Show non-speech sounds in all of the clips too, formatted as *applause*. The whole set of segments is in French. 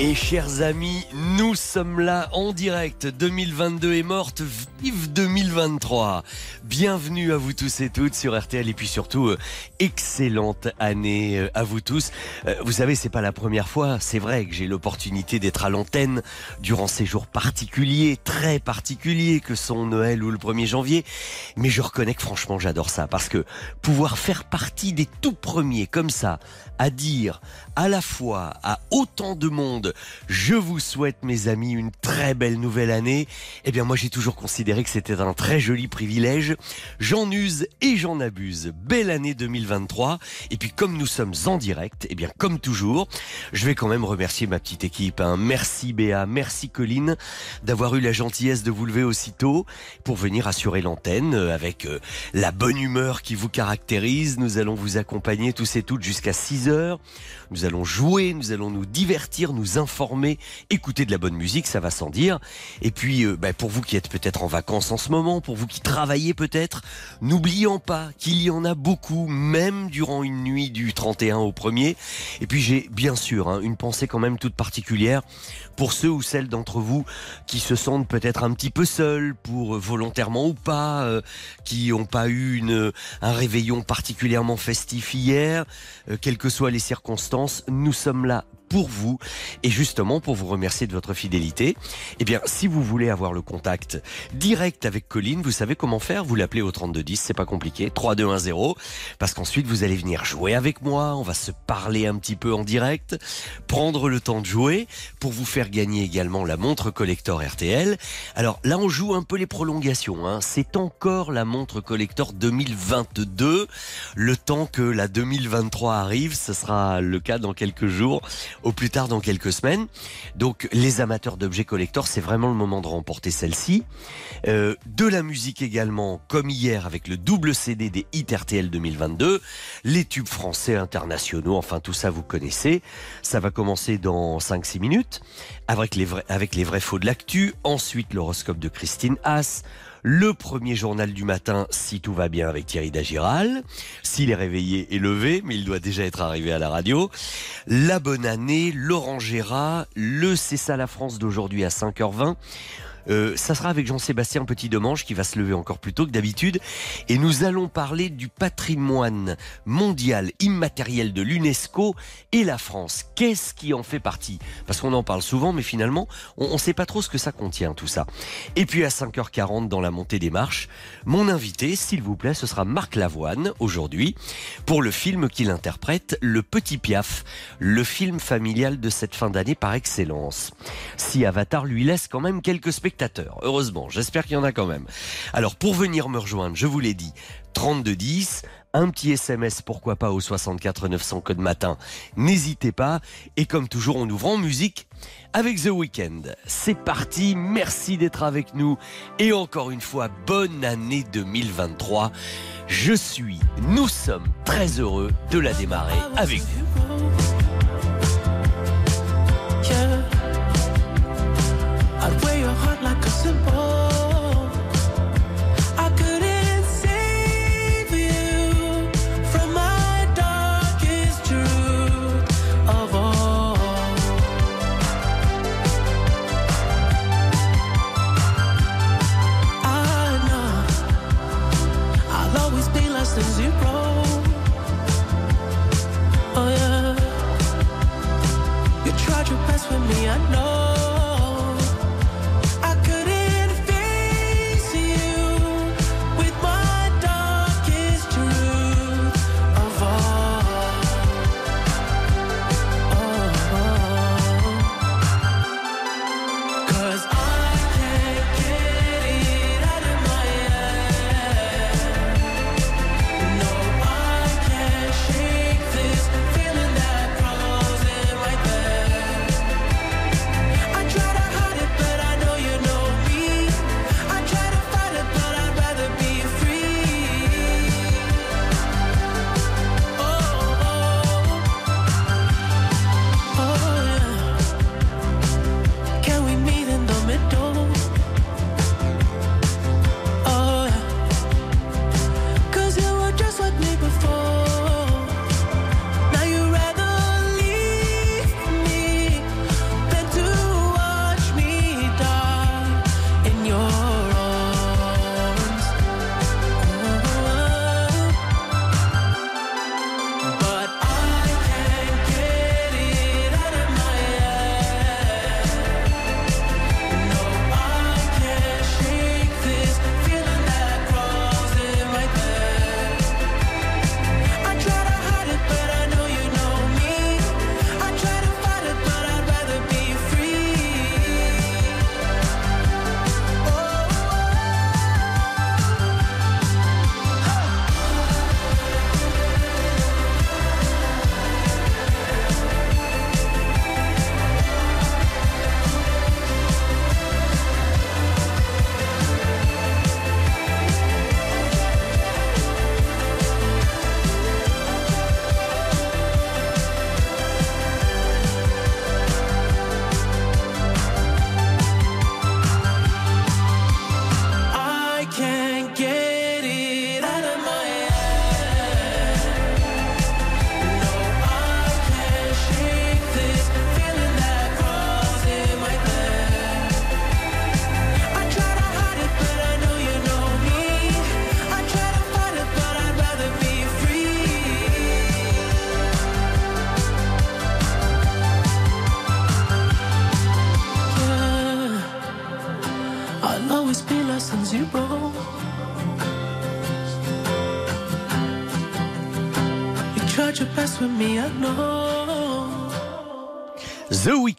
Et chers amis, nous sommes là en direct. 2022 est morte, vive 2023. Bienvenue à vous tous et toutes sur RTL et puis surtout euh, excellente année euh, à vous tous. Euh, vous savez, c'est pas la première fois, c'est vrai que j'ai l'opportunité d'être à l'antenne durant ces jours particuliers, très particuliers que sont Noël ou le 1er janvier, mais je reconnais que franchement, j'adore ça parce que pouvoir faire partie des tout premiers comme ça à dire à la fois à autant de monde je vous souhaite mes amis une très belle nouvelle année. Eh bien moi j'ai toujours considéré que c'était un très joli privilège. J'en use et j'en abuse. Belle année 2023 et puis comme nous sommes en direct, eh bien comme toujours, je vais quand même remercier ma petite équipe. Hein. Merci Béa, merci Colline d'avoir eu la gentillesse de vous lever aussitôt pour venir assurer l'antenne euh, avec euh, la bonne humeur qui vous caractérise. Nous allons vous accompagner tous et toutes jusqu'à 6 heures. Nous allons jouer, nous allons nous divertir, nous informer, écouter de la bonne musique, ça va sans dire. Et puis, euh, bah, pour vous qui êtes peut-être en vacances en ce moment, pour vous qui travaillez peut-être, n'oublions pas qu'il y en a beaucoup, même durant une nuit du 31 au 1er. Et puis j'ai bien sûr hein, une pensée quand même toute particulière pour ceux ou celles d'entre vous qui se sentent peut-être un petit peu seuls, pour euh, volontairement ou pas, euh, qui n'ont pas eu un réveillon particulièrement festif hier, quelles que soient les circonstances, nous sommes là pour vous et justement pour vous remercier de votre fidélité. Eh bien, si vous voulez avoir le contact direct avec Colline, vous savez comment faire. Vous l'appelez au 3210, c'est pas compliqué, 3210, parce qu'ensuite vous allez venir jouer avec moi. On va se parler un petit peu en direct, prendre le temps de jouer pour vous faire gagner également la montre collector RTL. Alors là, on joue un peu les prolongations. Hein. C'est encore la montre collector 2022. Le temps que la 2023 arrive, ce sera le cas dans quelques jours au plus tard dans quelques semaines. Donc les amateurs d'objets collector, c'est vraiment le moment de remporter celle-ci. Euh, de la musique également, comme hier avec le double CD des hits RTL 2022, les tubes français internationaux, enfin tout ça vous connaissez. Ça va commencer dans 5-6 minutes avec les vrais, avec les vrais faux de l'actu, ensuite l'horoscope de Christine Haas, le premier journal du matin, si tout va bien avec Thierry Dagiral, s'il est réveillé et levé, mais il doit déjà être arrivé à la radio, la bonne année, Laurent Gérard, le C'est ça la France d'aujourd'hui à 5h20, euh, ça sera avec Jean-Sébastien Petit-Demange qui va se lever encore plus tôt que d'habitude. Et nous allons parler du patrimoine mondial immatériel de l'UNESCO et la France. Qu'est-ce qui en fait partie? Parce qu'on en parle souvent, mais finalement, on ne sait pas trop ce que ça contient, tout ça. Et puis à 5h40, dans la montée des marches, mon invité, s'il vous plaît, ce sera Marc Lavoine, aujourd'hui, pour le film qu'il interprète, Le Petit Piaf, le film familial de cette fin d'année par excellence. Si Avatar lui laisse quand même quelques spectacles Heureusement, j'espère qu'il y en a quand même. Alors pour venir me rejoindre, je vous l'ai dit, 3210, un petit SMS, pourquoi pas au 64 900 code matin. N'hésitez pas. Et comme toujours, on ouvre en musique avec The Weeknd. C'est parti. Merci d'être avec nous. Et encore une fois, bonne année 2023. Je suis, nous sommes très heureux de la démarrer avec vous.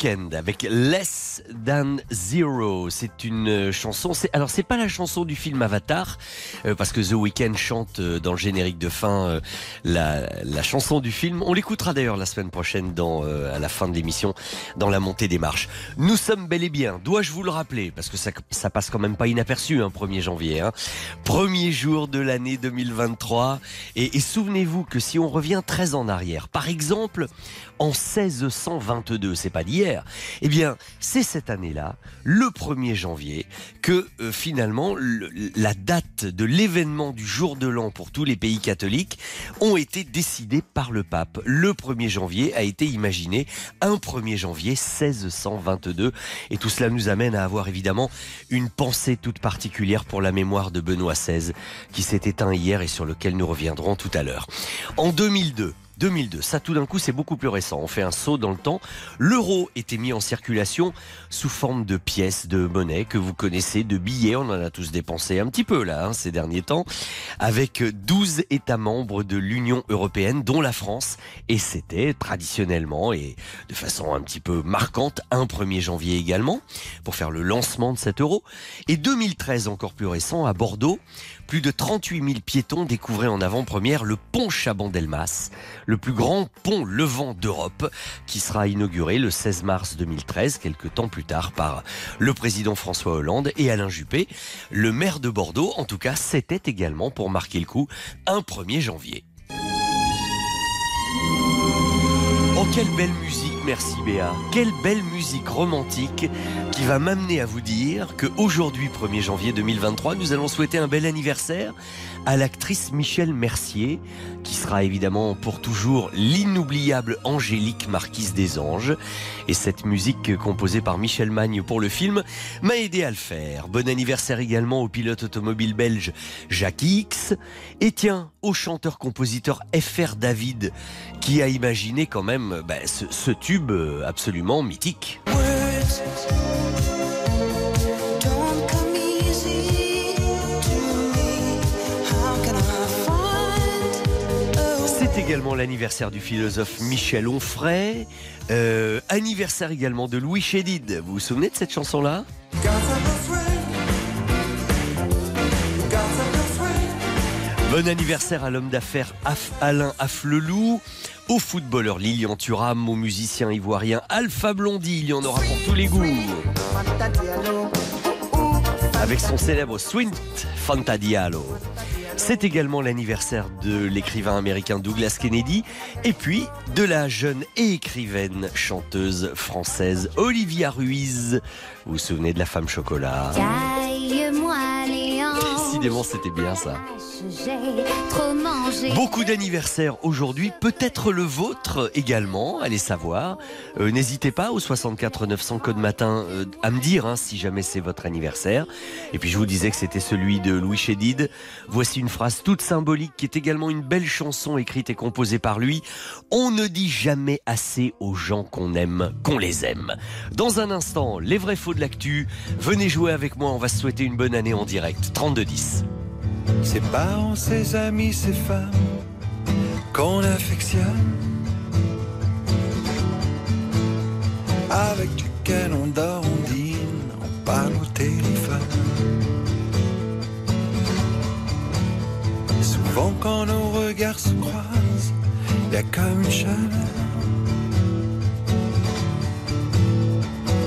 Avec Less Than Zero. C'est une euh, chanson. C'est, alors, c'est pas la chanson du film Avatar, euh, parce que The Weeknd chante euh, dans le générique de fin euh, la, la chanson du film. On l'écoutera d'ailleurs la semaine prochaine dans, euh, à la fin de l'émission, dans la montée des marches. Nous sommes bel et bien, dois-je vous le rappeler, parce que ça, ça passe quand même pas inaperçu, hein, 1er janvier. Hein. Premier jour de l'année 2023. Et, et souvenez-vous que si on revient très en arrière, par exemple, en 1622, c'est pas d'hier, eh bien, c'est cette année-là, le 1er janvier, que euh, finalement, le- la date de l'événement du jour de l'an pour tous les pays catholiques ont été décidées par le pape. Le 1er janvier a été imaginé un 1er janvier 1622. Et tout cela nous amène à avoir évidemment une pensée toute particulière pour la mémoire de Benoît XVI, qui s'est éteint hier et sur lequel nous reviendrons tout à l'heure. En 2002, 2002, ça tout d'un coup c'est beaucoup plus récent. On fait un saut dans le temps. L'euro était mis en circulation sous forme de pièces de monnaie que vous connaissez, de billets. On en a tous dépensé un petit peu là hein, ces derniers temps, avec 12 États membres de l'Union européenne, dont la France. Et c'était traditionnellement et de façon un petit peu marquante un 1er janvier également pour faire le lancement de cet euro. Et 2013 encore plus récent à Bordeaux. Plus de 38 000 piétons découvraient en avant-première le pont Chaban-Delmas, le plus grand pont levant d'Europe, qui sera inauguré le 16 mars 2013, quelques temps plus tard, par le président François Hollande et Alain Juppé. Le maire de Bordeaux, en tout cas, c'était également, pour marquer le coup, un 1er janvier. Oh, quelle belle musique, merci Béa. Quelle belle musique romantique qui va m'amener à vous dire que aujourd'hui, 1er janvier 2023, nous allons souhaiter un bel anniversaire à l'actrice Michelle Mercier, qui sera évidemment pour toujours l'inoubliable Angélique Marquise des Anges. Et cette musique composée par Michel Magne pour le film m'a aidé à le faire. Bon anniversaire également au pilote automobile belge Jacques X. Et tiens, au chanteur-compositeur F.R. David, qui a imaginé quand même bah, ce, tube absolument mythique. C'est également l'anniversaire du philosophe Michel Onfray. Euh, anniversaire également de Louis Chédid. Vous vous souvenez de cette chanson-là? Bon anniversaire à l'homme d'affaires Af- Alain Afflelou, au footballeur Lilian Thuram, au musicien ivoirien Alpha Blondy, il y en aura pour tous les goûts. Avec son célèbre Swing Fantadialo. C'est également l'anniversaire de l'écrivain américain Douglas Kennedy et puis de la jeune écrivaine chanteuse française Olivia Ruiz. Vous vous souvenez de la femme chocolat? Décidément, c'était bien ça. Beaucoup d'anniversaires aujourd'hui, peut-être le vôtre également, allez savoir. Euh, N'hésitez pas au 64 900 code matin euh, à me dire hein, si jamais c'est votre anniversaire. Et puis je vous disais que c'était celui de Louis Chédid. Voici une phrase toute symbolique qui est également une belle chanson écrite et composée par lui. On ne dit jamais assez aux gens qu'on aime qu'on les aime. Dans un instant, les vrais faux de l'actu. Venez jouer avec moi, on va se souhaiter une bonne année en direct. 32-10. Ses parents, ses amis, ses femmes qu'on affectionne, avec duquel on dort, on dîne, on parle au téléphone. Souvent quand nos regards se croisent, y a comme une chaleur.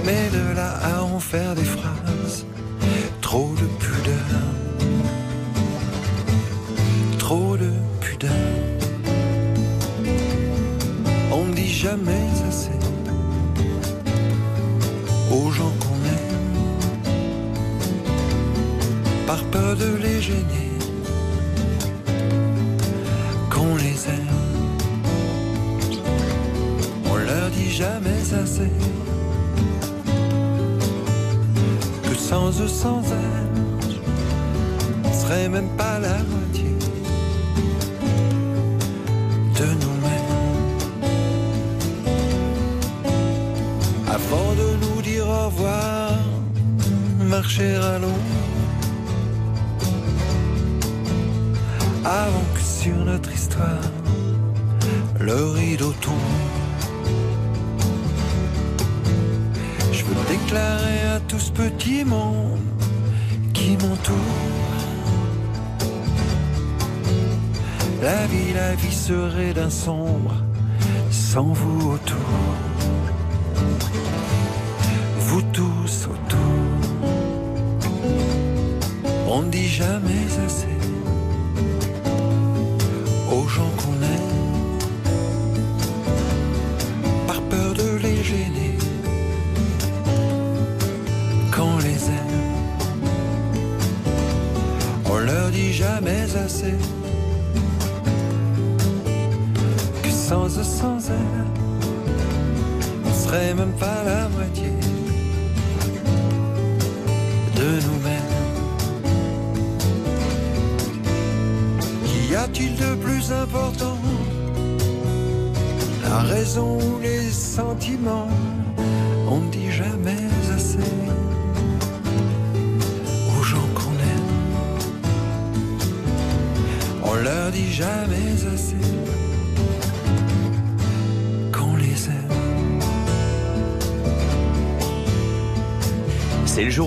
Mais de là à en faire des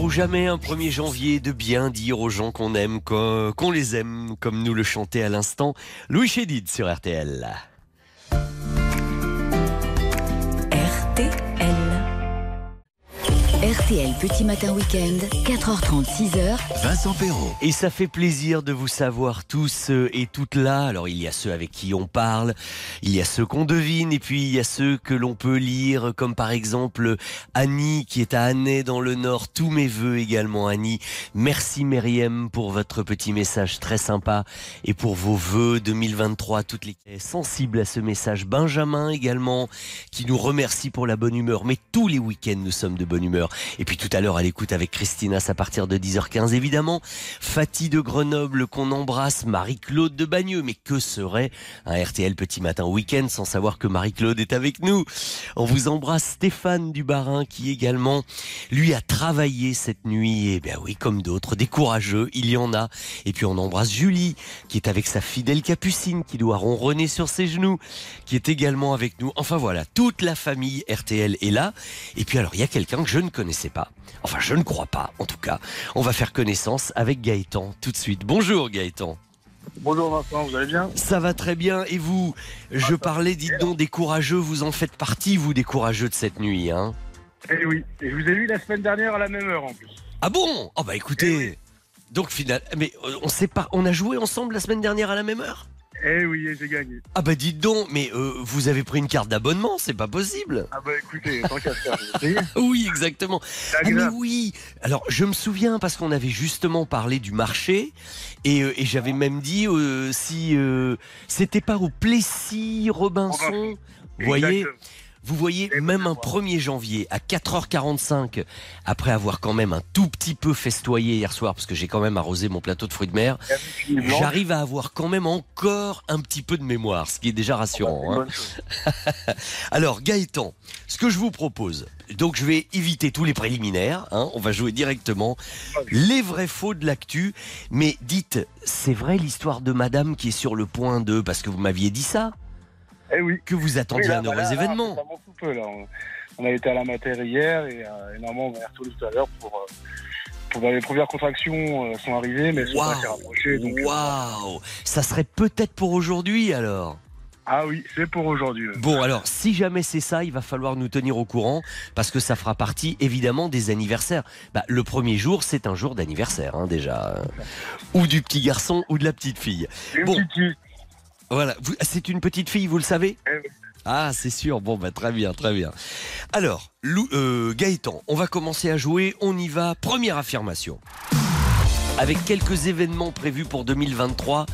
jamais, un 1er janvier, de bien dire aux gens qu'on aime, qu'on les aime, comme nous le chantait à l'instant Louis Chédid sur. RTL. RTL Petit Matin Week-end, 4h30, 6h. Vincent Perrault. Et ça fait plaisir de vous savoir tous euh, et toutes là. Alors il y a ceux avec qui on parle, il y a ceux qu'on devine, et puis il y a ceux que l'on peut lire, comme par exemple Annie qui est à Annay dans le Nord. Tous mes voeux également Annie. Merci Myriam pour votre petit message très sympa et pour vos voeux 2023. Toutes les sensibles à ce message. Benjamin également qui nous remercie pour la bonne humeur. Mais tous les week-ends nous sommes de bonne humeur. Et puis tout à l'heure à l'écoute avec Christina à partir de 10h15 évidemment. Fatih de Grenoble qu'on embrasse, Marie-Claude de Bagneux. Mais que serait un RTL Petit Matin Week-end sans savoir que Marie-Claude est avec nous? On vous embrasse Stéphane du Barin qui également lui a travaillé cette nuit. Et bien oui, comme d'autres, des courageux, il y en a. Et puis on embrasse Julie qui est avec sa fidèle capucine qui doit ronronner sur ses genoux, qui est également avec nous. Enfin voilà, toute la famille RTL est là. Et puis alors, il y a quelqu'un que je ne connaissais pas. Enfin, je ne crois pas, en tout cas. On va faire connaissance avec Gaëtan tout de suite. Bonjour Gaëtan. Bonjour Vincent, vous allez bien? Ça va très bien. Et vous? Je parlais, dites donc, des courageux. Vous en faites partie, vous, des courageux de cette nuit, hein? Eh oui, et je vous ai vu la semaine dernière à la même heure en plus. Ah bon? Oh bah écoutez. Donc final, mais euh, on sait pas. On a joué ensemble la semaine dernière à la même heure? Eh oui, j'ai gagné. Ah bah dites donc, mais euh, vous avez pris une carte d'abonnement, c'est pas possible. Ah bah écoutez, tant qu'à faire. *laughs* Oui, exactement. Ah mais oui. Alors je me souviens parce qu'on avait justement parlé du marché et, euh, et j'avais même dit euh, si euh, c'était pas au Plessis Robinson. Vous voyez. Vous voyez, même un voilà. 1er janvier à 4h45, après avoir quand même un tout petit peu festoyé hier soir, parce que j'ai quand même arrosé mon plateau de fruits de mer, j'arrive à avoir quand même encore un petit peu de mémoire, ce qui est déjà rassurant. une hein. bonne chose. *laughs* Alors Gaëtan, ce que je vous propose, donc je vais éviter tous les préliminaires, hein, on va jouer directement les vrais faux de l'actu, mais dites, c'est vrai l'histoire de madame qui est sur le point de, parce que vous m'aviez dit ça, Eh oui. que vous attendiez Oui, là, un heureux là, événement. peu, là. On- a été à la matière hier et, euh, et normalement on va y retourner tout à l'heure pour, euh, pour bah, les premières contractions euh, sont arrivées mais elles sont assez rapprochées. Euh, Waouh Ça serait peut-être pour aujourd'hui alors ah oui, c'est pour aujourd'hui. Bon alors, si jamais c'est ça, il va falloir nous tenir au courant parce que ça fera partie évidemment des anniversaires. Bah, le premier jour, c'est un jour d'anniversaire hein, déjà. Ou du petit garçon ou de la petite fille. Une Bon. petite fille. Voilà, Vous- c'est une petite fille, vous le savez Eh. Ah, c'est sûr. Bon, bah, très bien, très bien. Alors, Lou- euh, Gaëtan, on va commencer à jouer. On y va. Première affirmation. Avec quelques événements prévus pour 2023.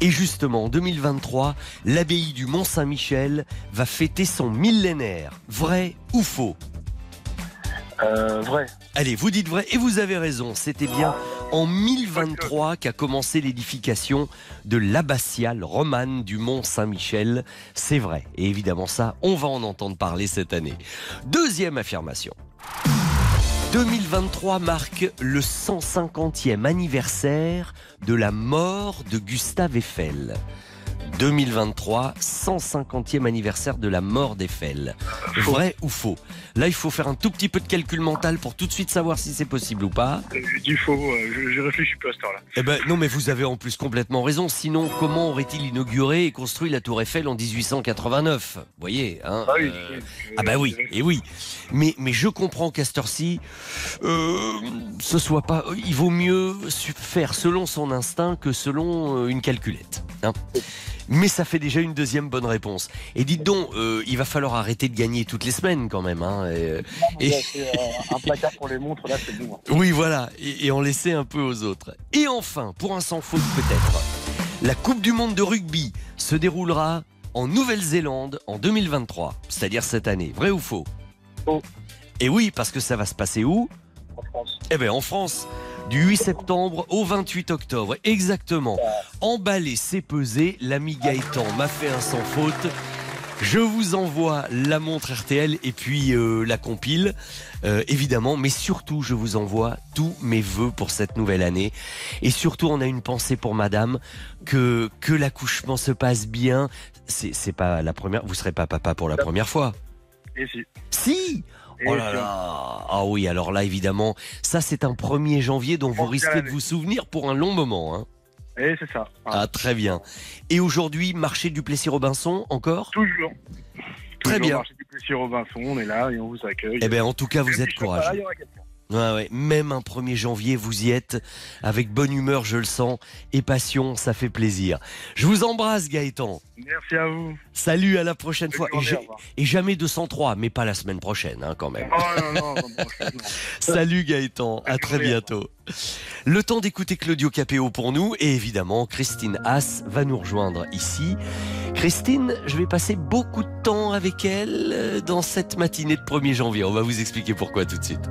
Et justement, en 2023, l'abbaye du Mont-Saint-Michel va fêter son millénaire. Vrai ou faux? Euh, vrai. Allez, vous dites vrai et vous avez raison. C'était bien en 1023 qu'a commencé l'édification de l'abbatiale romane du Mont Saint-Michel. C'est vrai. Et évidemment ça, on va en entendre parler cette année. Deuxième affirmation. 2023 marque le 150e anniversaire de la mort de Gustave Eiffel. 2023, 150e anniversaire de la mort d'Eiffel. Vrai ou faux? Là, il faut faire un tout petit peu de calcul mental pour tout de suite savoir si c'est possible ou pas. Euh, Je dis faux, euh, je, je réfléchis plus à cette heure-là. Eh ben non, mais vous avez en plus complètement raison. Sinon, comment aurait-il inauguré et construit la Tour Eiffel en 1889 Vous voyez, hein Ah oui, euh, oui, Ah bah oui, et oui. Mais, mais je comprends qu'à cette heure-ci, euh, ce soit pas. Il vaut mieux faire selon son instinct que selon euh, une calculette. hein. Mais ça fait déjà une deuxième bonne réponse. Et dites donc, euh, il va falloir arrêter de gagner toutes les semaines quand même. Hein, et, euh, et- euh, un placard pour les montres, là, c'est bon. hein. oui, voilà, et, et en laisser un peu aux autres. Et enfin, pour un sans faute peut-être, la Coupe du Monde de rugby se déroulera en Nouvelle-Zélande en 2023, c'est-à-dire cette année. Vrai ou faux? Faux. Et oui, parce que ça va se passer où? En France. Eh bien, en France, du 8 septembre au 28 octobre, exactement. Emballé, c'est pesé, l'ami Gaëtan m'a fait un sans faute. Je vous envoie la montre RTL et puis euh, la compile, euh, évidemment, mais surtout je vous envoie tous mes voeux pour cette nouvelle année. Et surtout, on a une pensée pour Madame que que l'accouchement se passe bien. C'est c'est pas la première. Vous serez pas papa pour la première fois. Et si. Si. Oh là là Ah oui, alors là, évidemment, ça c'est un 1er janvier dont vous risquez de vous souvenir pour un long moment. Hein. Et c'est ça. Ah, Ah, très bien. Et aujourd'hui, marché du Plessis-Robinson, encore? Toujours. Très Toujours bien. marché du Plessis Robinson, on est là et on vous accueille. Eh bien, en tout cas, vous êtes courageux. Ouais, ouais. Même un 1er janvier, vous y êtes avec bonne humeur, je le sens, et passion, ça fait plaisir. Je vous embrasse, Gaëtan. Merci à vous. Salut, à la prochaine fois. Et, et jamais 203, mais pas la semaine prochaine, hein, quand même. Oh non, non, non. *laughs* Salut Gaëtan, à très bientôt. Le temps d'écouter Claudio Capéo pour nous et évidemment Christine Haas va nous rejoindre ici. Christine, je vais passer beaucoup de temps avec elle euh, dans cette matinée de 1er janvier. On va vous expliquer pourquoi tout de suite.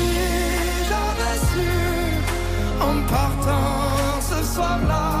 Partant ce soir-là,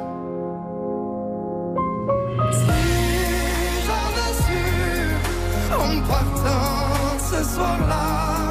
Partant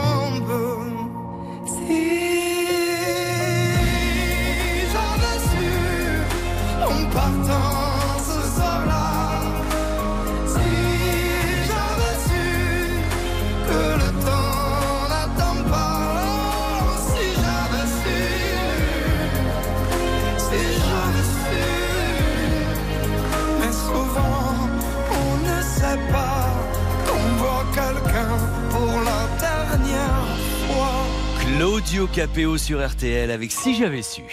Claudio Capéo sur RTL avec Si j'avais su.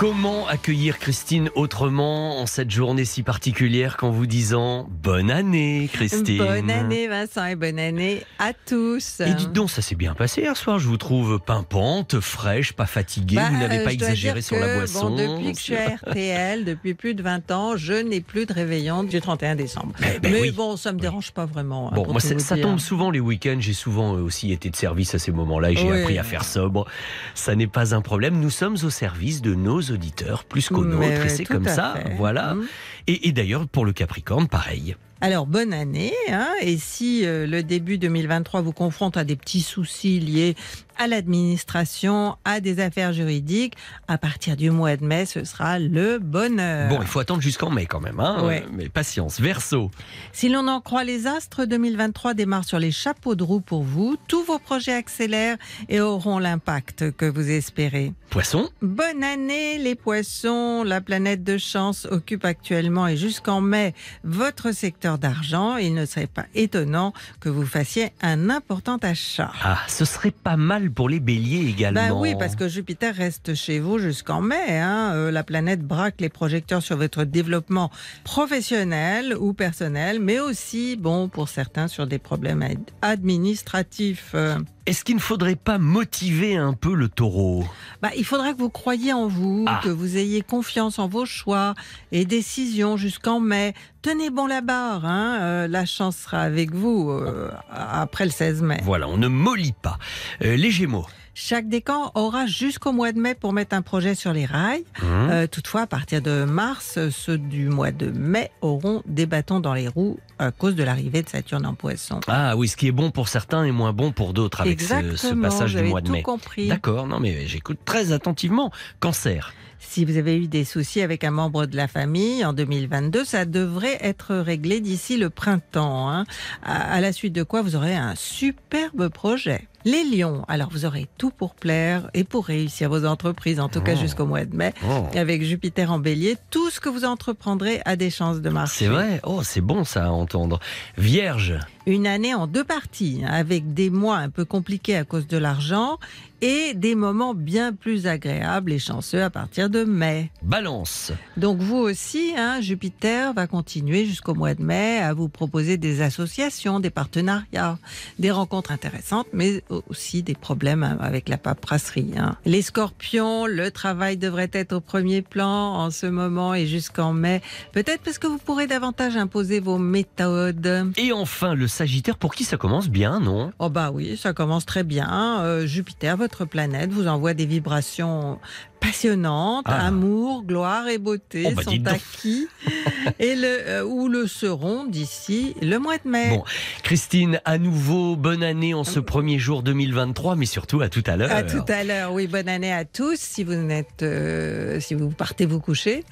Comment accueillir Christine autrement en cette journée si particulière qu'en vous disant bonne année Christine Bonne année Vincent et bonne année à tous. Et dites donc, ça s'est bien passé hier soir, je vous trouve pimpante, fraîche, pas fatiguée, Bah, vous n'avez pas exagéré sur la boisson. Bon, depuis que je suis à RTL, *laughs* depuis plus de 20 ans, je n'ai plus de réveillon du 31 décembre. Eh ben Mais oui. bon, ça me dérange pas vraiment. hein, Bon, moi, ça, tombe souvent les week-ends. J'ai souvent euh, aussi été de service à ces moments-là et j'ai Oui. appris à faire sobre. Ça n'est pas un problème. Nous sommes au service de nos auditeurs, plus qu'aux nôtres. Et c'est comme ça. fait. Voilà. Mhm. Et, et d'ailleurs, pour le Capricorne, pareil. Alors, bonne année. hein, et si euh, le début 2023 vous confronte à des petits soucis liés à l'administration, à des affaires juridiques, à partir du mois de mai, ce sera le bonheur. Bon, il faut attendre jusqu'en mai quand même. Hein Ouais. Mais patience. Verseau. Si l'on en croit les astres, 2023 démarre sur les chapeaux de roue pour vous. Tous vos projets accélèrent et auront l'impact que vous espérez. Poisson. Bonne année les poissons. La planète de chance occupe actuellement et jusqu'en mai votre secteur d'argent. Il ne serait pas étonnant que vous fassiez un important achat. Ah, ce serait pas mal pour les béliers également. Ben oui, parce que Jupiter reste chez vous jusqu'en mai. hein. Euh, la planète braque les projecteurs sur votre développement professionnel ou personnel, mais aussi, bon, pour certains, sur des problèmes ad- administratifs. Euh, Est-ce qu'il ne faudrait pas motiver un peu le taureau bah, il faudra que vous croyiez en vous, Ah. que vous ayez confiance en vos choix et décisions jusqu'en mai. Tenez bon la barre, hein. euh, la chance sera avec vous euh, après le 16 mai. Voilà, on ne mollit pas. Euh, les gémeaux. Chaque décan aura jusqu'au mois de mai pour mettre un projet sur les rails. Hum. Euh, toutefois, à partir de mars, ceux du mois de mai auront des bâtons dans les roues à cause de l'arrivée de Saturne en poisson. Ah oui, ce qui est bon pour certains est moins bon pour d'autres avec ce, passage du mois de tout mai. compris. D'accord, non mais j'écoute très attentivement. Cancer. Si vous avez eu des soucis avec un membre de la famille en 2022, ça devrait être réglé d'ici le printemps. hein. À, à la suite de quoi, vous aurez un superbe projet. Les lions, alors vous aurez tout pour plaire et pour réussir vos entreprises, en tout cas Oh. jusqu'au mois de mai. Oh. Avec Jupiter en bélier, tout ce que vous entreprendrez a des chances de marcher. C'est vrai Oh, c'est bon ça à entendre. Vierge. Une année en deux parties, hein, avec des mois un peu compliqués à cause de l'argent et des moments bien plus agréables et chanceux à partir de mai. Balance. Donc vous aussi, hein, Jupiter va continuer jusqu'au mois de mai à vous proposer des associations, des partenariats, des rencontres intéressantes, mais aussi des problèmes avec la paperasserie. hein. Les scorpions, le travail devrait être au premier plan en ce moment et jusqu'en mai, peut-être parce que vous pourrez davantage imposer vos méthodes. Et enfin le Sagittaire, pour qui ça commence bien, non? Oh bah oui, ça commence très bien. Euh, Jupiter, votre planète, vous envoie des vibrations passionnantes, Ah. amour, gloire et beauté Oh bah sont acquis *laughs* et le, euh, ou le seront d'ici le mois de mai. Bon, Christine, à nouveau, bonne année en ce premier jour 2023, mais surtout à tout à l'heure. À tout à l'heure, oui, bonne année à tous. Si vous n'êtes, euh, si vous partez vous coucher,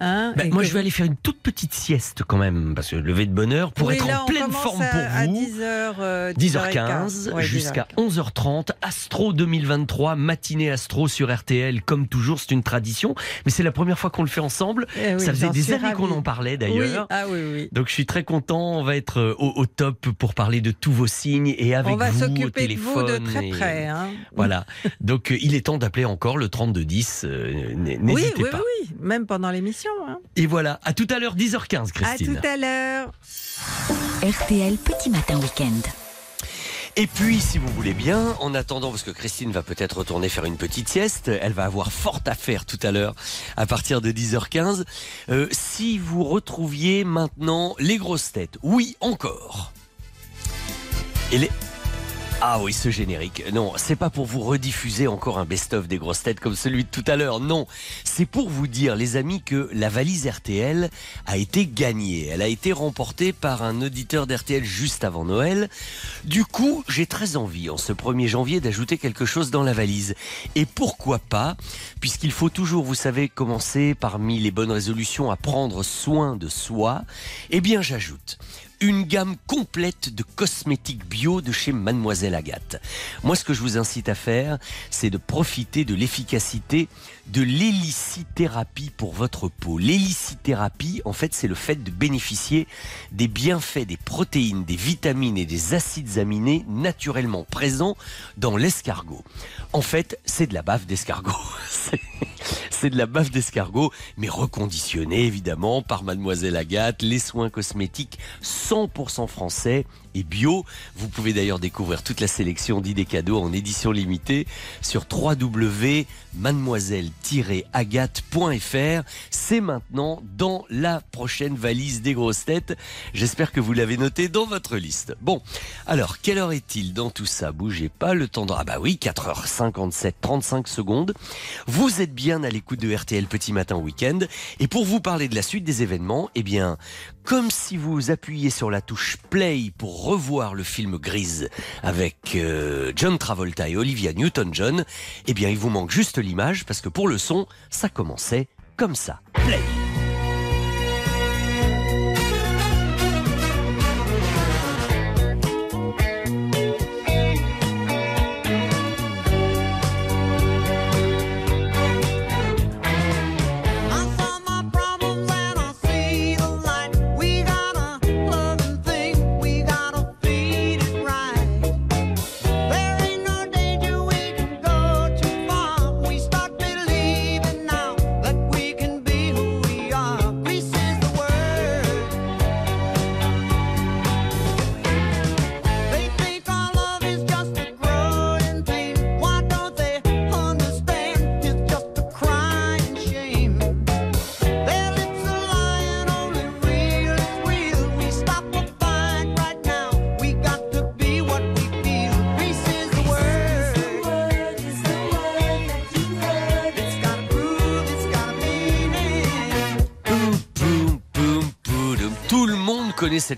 hein, et moi, je vais aller faire une toute petite sieste quand même, parce que lever de bonne heure pour Oui, être là, en pleine forme à- pour à vous. 10h, euh, 10h15 Ouais, jusqu'à 10h15. 11h30. Astro 2023, matinée Astro sur RTL. Comme toujours, c'est une tradition. Mais c'est la première fois qu'on le fait ensemble. Eh oui, Ça faisait des années qu'on en parlait Oui, d'ailleurs. ah oui, oui. Donc je suis très content. On va être euh, au, au top pour parler de tous vos signes et avec On va vous au s'occuper de vous de téléphone. très et- près. Hein. Voilà. Donc euh, il est temps d'appeler encore le 3210. euh, N'hésitez oui, pas. oui, oui, même pendant l'émission. Hein. Et voilà. À tout à l'heure, 10h15, À Christine. tout à l'heure. RTL Petit Matin Week-end. Et puis, si vous voulez bien, en attendant, parce que Christine va peut-être retourner faire une petite sieste, elle va avoir fort à faire tout à l'heure, à partir de 10h15. euh, si vous retrouviez maintenant les grosses têtes, oui, encore. Et les... Ah oui, ce générique. Non, c'est pas pour vous rediffuser encore un best-of des grosses têtes comme celui de tout à l'heure. Non, c'est pour vous dire, les amis, que la valise RTL a été gagnée. Elle a été remportée par un auditeur d'RTL juste avant Noël. Du coup, j'ai très envie, en ce 1er janvier, d'ajouter quelque chose dans la valise. Et pourquoi pas, puisqu'il faut toujours, vous savez, commencer parmi les bonnes résolutions à prendre soin de soi, eh bien j'ajoute une gamme complète de cosmétiques bio de chez Mademoiselle Agathe. Moi, ce que je vous incite à faire, c'est de profiter de l'efficacité de l'hélicithérapie pour votre peau. L'hélicithérapie, en fait, c'est le fait de bénéficier des bienfaits des protéines, des vitamines et des acides aminés naturellement présents dans l'escargot. En fait, c'est de la bave d'escargot. *laughs* C'est- de la bave d'escargot, mais reconditionnée évidemment par Mademoiselle Agathe. Les soins cosmétiques 100% français et bio. Vous pouvez d'ailleurs découvrir toute la sélection d'idées cadeaux en édition limitée sur www.mademoiselle-agathe.fr. C'est maintenant dans la prochaine valise des grosses têtes. J'espère que vous l'avez noté dans votre liste. Bon, alors, quelle heure est-il dans tout ça? Bougez pas le temps de... Ah bah oui, 4h57, 35 secondes. Vous êtes bien à l'écoute de RTL Petit Matin Week-end. Et pour vous parler de la suite des événements, eh bien, comme si vous appuyiez sur la touche play pour revoir le film Grise avec euh, John Travolta et Olivia Newton-John, eh bien, il vous manque juste l'image parce que pour le son, ça commençait comme ça. Play.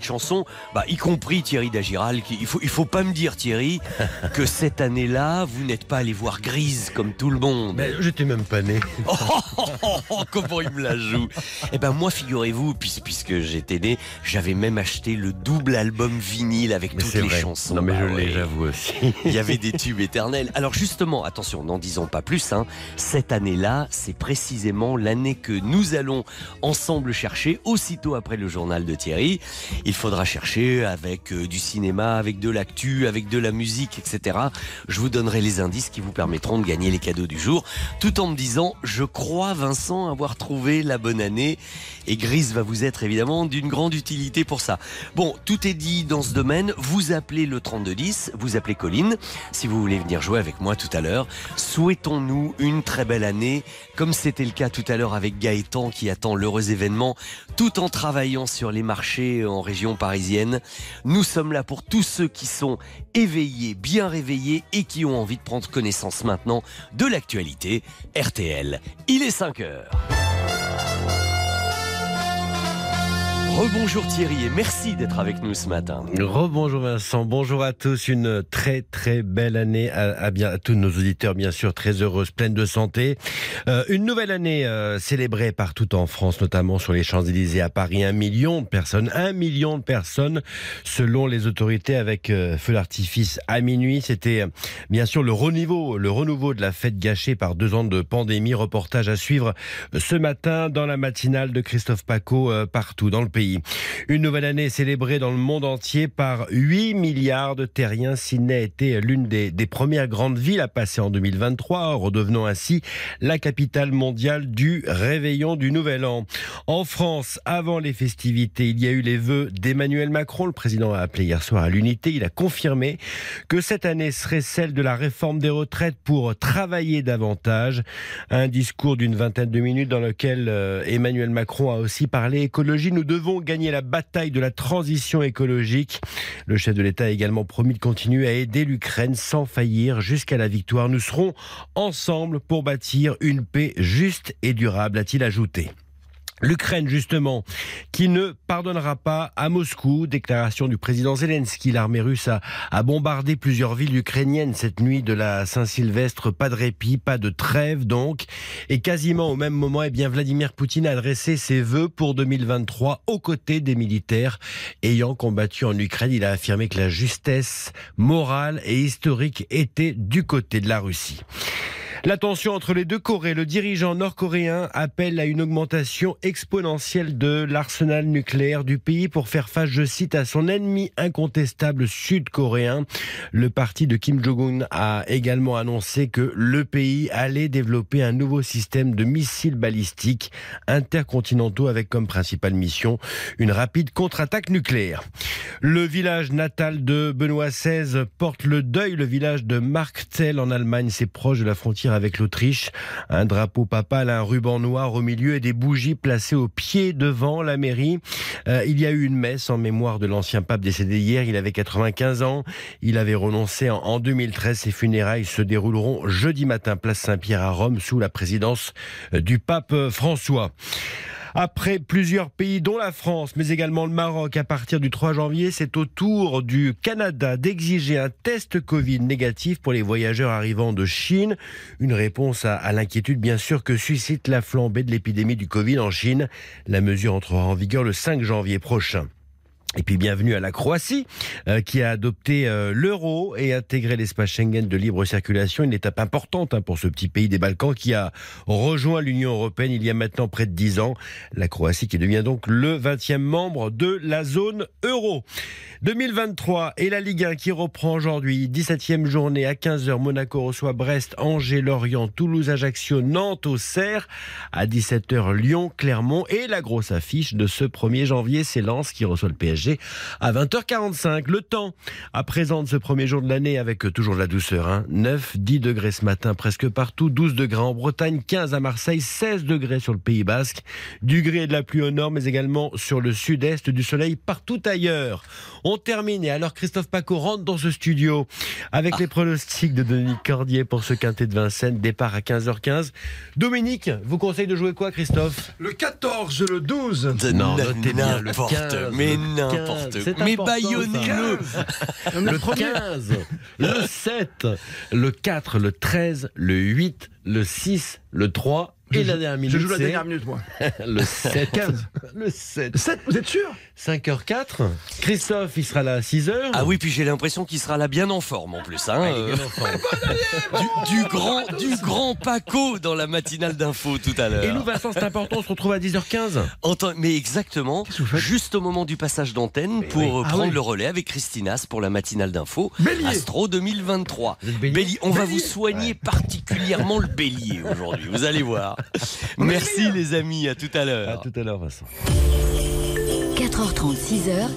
Connaît cette chanson, bah, y compris Thierry Dagiral. qui- Il faut, il faut pas me dire, Thierry, *laughs* que cette année-là, vous n'êtes pas allé voir Grise comme tout le monde. Mais j'étais même pas né. *laughs* Oh, oh, oh, oh, comment il me la joue Eh ben moi, figurez-vous, puis- puisque j'étais né, j'avais même acheté le double album vinyle avec Mais toutes les vrai. chansons. Non mais je Bah l'ai, ouais. j'avoue aussi. Il y avait des tubes éternels. Alors justement, attention, n'en disons pas plus. Hein. Cette année-là, c'est précisément l'année que nous allons ensemble chercher, aussitôt après le journal de Thierry. Il faudra chercher avec euh, du cinéma, avec de l'actu, avec de la musique, etc. Je vous donnerai les indices qui vous permettront de gagner les cadeaux du jour, tout en me disant, je crois Vincent avoir trouvé la bonne année. Et Grise va vous être évidemment d'une grande utilité pour ça. Bon, tout est dit dans ce domaine. Vous appelez le 3210, vous appelez Colline, si vous voulez venir jouer avec moi tout à l'heure. Souhaitons-nous une très belle année, comme c'était le cas tout à l'heure avec Gaëtan qui attend l'heureux événement, tout en travaillant sur les marchés en région parisienne. Nous sommes là pour tous ceux qui sont éveillés, bien réveillés et qui ont envie de prendre connaissance maintenant de l'actualité. RTL, il est 5 heures. Rebonjour Thierry et merci d'être avec nous ce matin. Rebonjour Vincent, bonjour à tous, une très très belle année à, bien, à tous nos auditeurs bien sûr, très heureuse, pleine de santé. Euh, une nouvelle année euh, célébrée partout en France, notamment sur les Champs-Élysées à Paris, un million de personnes, un million de personnes selon les autorités avec euh, feu d'artifice à minuit. C'était bien sûr le renouveau, le renouveau de la fête gâchée par deux ans de pandémie. Reportage à suivre ce matin dans la matinale de Christophe Paco partout dans le pays. Une nouvelle année célébrée dans le monde entier par 8 milliards de terriens. Sydney été l'une des, des premières grandes villes à passer en 2023, redevenant ainsi la capitale mondiale du réveillon du Nouvel An. En France, avant les festivités, il y a eu les vœux d'Emmanuel Macron. Le président a appelé hier soir à l'unité. Il a confirmé que cette année serait celle de la réforme des retraites pour travailler davantage. Un discours d'une vingtaine de minutes dans lequel euh, Emmanuel Macron a aussi parlé écologie. Nous devons gagner la bataille de la transition écologique. Le chef de l'État a également promis de continuer à aider l'Ukraine sans faillir jusqu'à la victoire. Nous serons ensemble pour bâtir une paix juste et durable, a-t-il ajouté. L'Ukraine, justement, qui ne pardonnera pas à Moscou. Déclaration du président Zelensky. L'armée russe a, bombardé plusieurs villes ukrainiennes cette nuit de la Saint-Sylvestre. Pas de répit, pas de trêve donc. Et quasiment au même moment, eh bien, Vladimir Poutine a adressé ses vœux pour 2023 aux côtés des militaires ayant combattu en Ukraine. Il a affirmé que la justesse morale et historique était du côté de la Russie. La tension entre les deux Corées, le dirigeant nord-coréen appelle à une augmentation exponentielle de l'arsenal nucléaire du pays pour faire face, je cite, à son ennemi incontestable sud-coréen. Le parti de Kim Jong-un a également annoncé que le pays allait développer un nouveau système de missiles balistiques intercontinentaux avec comme principale mission une rapide contre-attaque nucléaire. Le village natal de Benoît XVI porte le deuil, le village de Marktel en Allemagne, c'est proche de la frontière avec l'Autriche. Un drapeau papal, un ruban noir au milieu et des bougies placées au pied devant la mairie. Euh, il y a eu une messe en mémoire de l'ancien pape décédé hier. Il avait 95 ans. Il avait renoncé en, en 2013. Ses funérailles se dérouleront jeudi matin, place Saint-Pierre à Rome, sous la présidence du pape François. Après plusieurs pays, dont la France, mais également le Maroc, à partir du 3 janvier, c'est au tour du Canada d'exiger un test Covid négatif pour les voyageurs arrivant de Chine. Une réponse à, l'inquiétude, bien sûr, que suscite la flambée de l'épidémie du Covid en Chine. La mesure entrera en vigueur le 5 janvier prochain. Et puis bienvenue à la Croatie euh, qui a adopté euh, l'euro et intégré l'espace Schengen de libre circulation, une étape importante hein, pour ce petit pays des Balkans qui a rejoint l'Union européenne il y a maintenant près de 10 ans. La Croatie qui devient donc le 20e membre de la zone euro. 2023 et la Ligue 1 qui reprend aujourd'hui, 17e journée. À 15h, Monaco reçoit Brest, Angers, Lorient, Toulouse, Ajaccio, Nantes, Auxerre, à 17h Lyon, Clermont. Et la grosse affiche de ce 1er janvier, c'est Lens qui reçoit le PSG à 20h45. Le temps à présent de ce premier jour de l'année avec toujours de la douceur, hein. 9, 10 degrés ce matin presque partout, 12 degrés en Bretagne, 15 à Marseille, 16 degrés sur le Pays Basque, du gris et de la pluie au nord mais également sur le sud-est, du soleil partout ailleurs. On termine et alors Christophe Paco rentre dans ce studio avec les pronostics de Dominique Cordier pour ce quintet de Vincennes, départ à 15h15. Dominique, vous conseille de jouer quoi Christophe? Le 14, le 12. Non, notez bien le N'importe, 15, mais le n'importe 15, c'est Mais baillonnez-le. Le 15, le 7, le 4, le 13, le 8, le 6, le 3 et la dernière minute. Je joue la dernière minute, moi. *laughs* Le 7. 15. Le 7. 7, vous êtes sûr? 5h04. Christophe, il sera là à 6h. Ah oui, puis j'ai l'impression qu'il sera là bien en forme en plus. Hein, euh, *laughs* du, du grand, du grand Paco dans la matinale d'info tout à l'heure. Et nous, Vincent, c'est important, on se retrouve à 10h15. Entend- mais exactement, juste au moment du passage d'antenne pour oui. euh, Ah prendre oui. le relais avec Christinas pour la matinale d'info. Bélier. Astro 2023. Vous êtes bélier? Bélier. On va vous soigner particulièrement le bélier aujourd'hui, vous allez voir. *laughs* Merci les amis, à tout à À l'heure. tout à l'heure, Vincent. 4h30, 6h,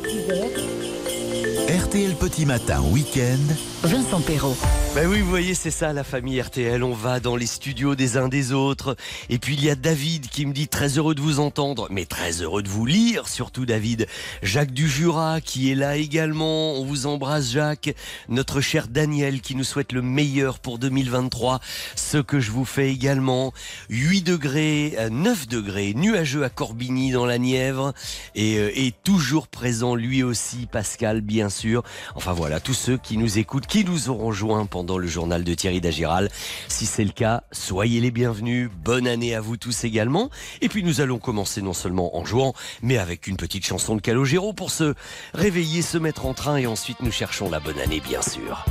RTL Petit Matin Week-end. Vincent Perrault. Ben oui, vous voyez, c'est ça la famille RTL. On va dans les studios des uns des autres. Et puis il y a David qui me dit très heureux de vous entendre, mais très heureux de vous lire, surtout David. Jacques du Jura qui est là également. On vous embrasse, Jacques. Notre cher Daniel qui nous souhaite le meilleur pour 2023. Ce que je vous fais également. 8 degrés, euh, 9 degrés, nuageux à Corbigny dans la Nièvre. Et, euh, et toujours présent lui aussi, Pascal, bien sûr. Enfin voilà, tous ceux qui nous écoutent, qui nous auront joints pendant le journal de Thierry Dagiral. Si c'est le cas, soyez les bienvenus. Bonne année à vous tous également. Et puis nous allons commencer non seulement en jouant, mais avec une petite chanson de Calogero pour se réveiller, se mettre en train et ensuite nous cherchons la bonne année, bien sûr.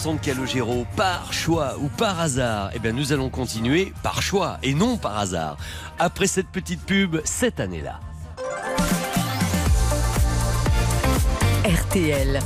De Calogero, par choix ou par hasard. Eh bien, nous allons continuer par choix et non par hasard. Après cette petite pub, cette année-là. RTL.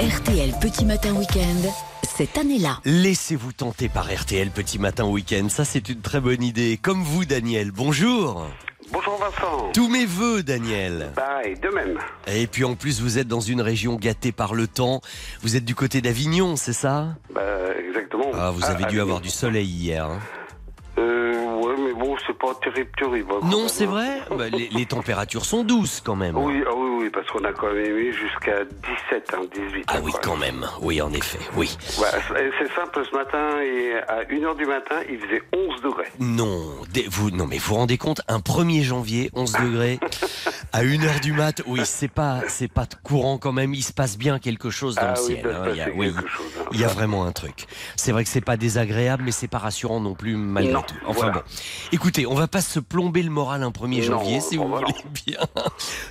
RTL Petit Matin Week-end, cette année-là. Laissez-vous tenter par RTL Petit Matin Week-end. Ça, c'est une très bonne idée. Comme vous, Daniel. Bonjour. Bonjour Vincent. Tous mes voeux, Daniel. Bah, et de même. Et puis en plus, vous êtes dans une région gâtée par le temps. Vous êtes du côté d'Avignon, c'est ça? Bah, exactement. Ah, vous avez dû avoir du soleil hier. hein. Euh, ouais, mais bon, c'est pas terrible, terrible. hein, Non, c'est hein. vrai? Bah, les, les températures sont douces quand même. Oui, ah oui, parce qu'on a quand même eu jusqu'à 17, hein, 18. Ah hein, oui, quand même. Oui, en effet, oui. Ouais, c'est simple, ce matin, et à 1h du matin, il faisait 11 degrés. Non, vous, non, mais vous vous rendez compte, un 1er janvier, 11 degrés, *laughs* à 1h du mat, oui, c'est pas, c'est pas courant quand même, il se passe bien quelque chose dans Ah le oui, ciel. il hein, y a, passer oui, quelque chose, hein. il y a vraiment un truc. C'est vrai que c'est pas désagréable, mais c'est pas rassurant non plus malgré Non, tout. Enfin voilà. bon. Écoutez, on va pas se plomber le moral un 1er Non, janvier, si vous bah voulez bien.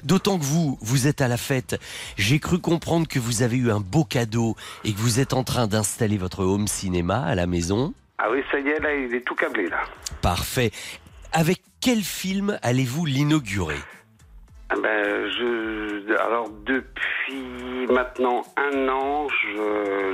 D'autant que vous, vous êtes à la fête. J'ai cru comprendre que vous avez eu un beau cadeau et que vous êtes en train d'installer votre home cinéma à la maison. Ah oui, ça y est, là, il est tout câblé, là. Parfait. Avec quel film allez-vous l'inaugurer? Ah Ben, je, alors depuis maintenant un an,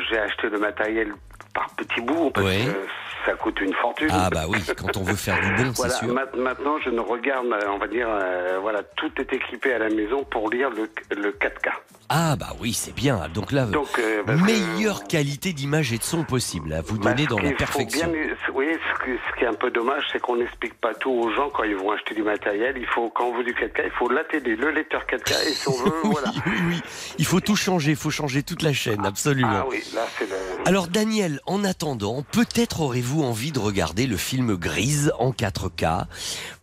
j'ai acheté le matériel par petits bouts parce Ouais. que ça coûte une fortune. Ah bah oui, quand on veut faire du bon, c'est *laughs* Voilà, sûr. ma- maintenant je ne regarde, euh, on va dire, euh, voilà, tout est équipé à la maison pour lire le, le 4K. Ah bah oui, c'est bien. Donc là, Donc, euh, que- meilleure qualité d'image et de son possible. à Vous Bah, donner dans la perfection. bien- oui, ce, que- ce qui est un peu dommage, c'est qu'on n'explique pas tout aux gens quand ils vont acheter du matériel. Il faut, quand on veut du 4K, il faut la télé, le lecteur 4K, et si on *laughs* veut, voilà. Oui, oui, oui. Il faut tout changer, il faut changer toute la chaîne, absolument. Ah oui, là c'est le. Alors Daniel, en attendant, peut-être aurez-vous envie de regarder le film Grise en 4K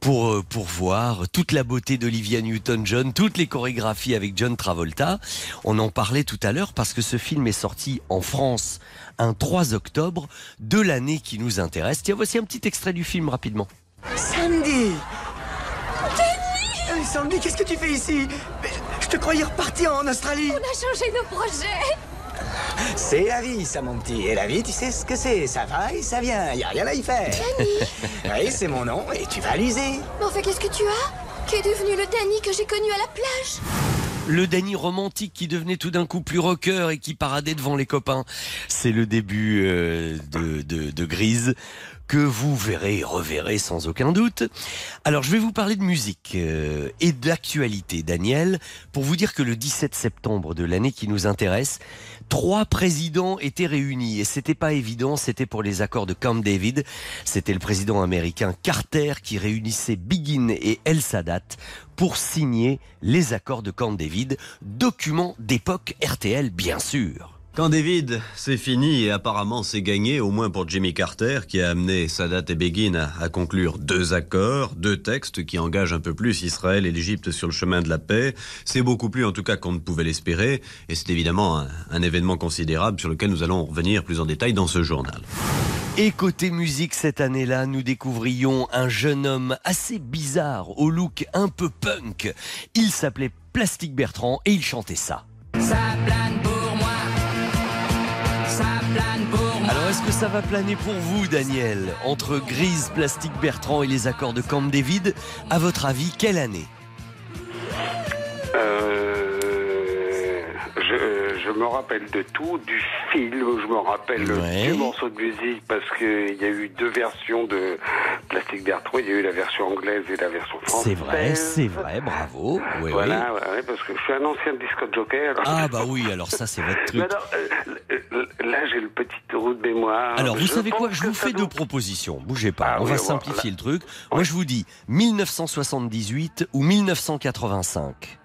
pour, euh, pour voir toute la beauté d'Olivia Newton-John, toutes les chorégraphies avec John Travolta? On en parlait tout à l'heure parce que ce film est sorti en France un 3 octobre de l'année qui nous intéresse. Tiens, voici un petit extrait du film rapidement. Sandy Denis Sandy, qu'est-ce que tu fais ici? Je te croyais reparti en Australie On a changé nos projets. C'est la vie, ça, mon petit. Et la vie, tu sais ce que c'est. Ça va et ça vient. Y a rien à y faire. *laughs* Oui, c'est mon nom et tu vas l'user. Mais enfin, qu'est-ce que tu as? Qu'est devenu le Danny que j'ai connu à la plage? Le Danny romantique qui devenait tout d'un coup plus rocker et qui paradait devant les copains. C'est le début euh, de, de, de Grise que vous verrez et reverrez sans aucun doute. Alors je vais vous parler de musique euh, et d'actualité, Daniel, pour vous dire que le 17 septembre de l'année qui nous intéresse, trois présidents étaient réunis et c'était pas évident, c'était pour les accords de Camp David. C'était le président américain Carter qui réunissait Begin et El Sadat pour signer les accords de Camp David, document d'époque RTL bien sûr. Quand David, c'est fini et apparemment c'est gagné, au moins pour Jimmy Carter, qui a amené Sadat et Begin à, à conclure deux accords, deux textes qui engagent un peu plus Israël et l'Égypte sur le chemin de la paix. C'est beaucoup plus en tout cas qu'on ne pouvait l'espérer et c'est évidemment un, un événement considérable sur lequel nous allons revenir plus en détail dans ce journal. Et côté musique cette année-là, nous découvrions un jeune homme assez bizarre, au look un peu punk. Il s'appelait Plastique Bertrand et il chantait ça. Ça plane pour ça va planer pour vous, Daniel. Entre Grise, Plastique Bertrand et les accords de Camp David, à votre avis, quelle année? Je, me rappelle de tout, du film, je me rappelle Ouais. du morceau de musique parce qu'il y a eu deux versions de Plastic Bertrand, il y a eu la version anglaise et la version française. C'est vrai, c'est vrai, bravo. Oui, voilà, oui. ouais, parce que je suis un ancien disco. Alors... Ah bah oui, alors ça c'est votre *laughs* truc. Alors, euh, là, j'ai le petit trou de mémoire. Alors, vous Je savez quoi Je vous fais deux propositions. Bougez pas. Ah on oui, va voilà. simplifier le truc. Moi, je vous dis 1978 ou 1985.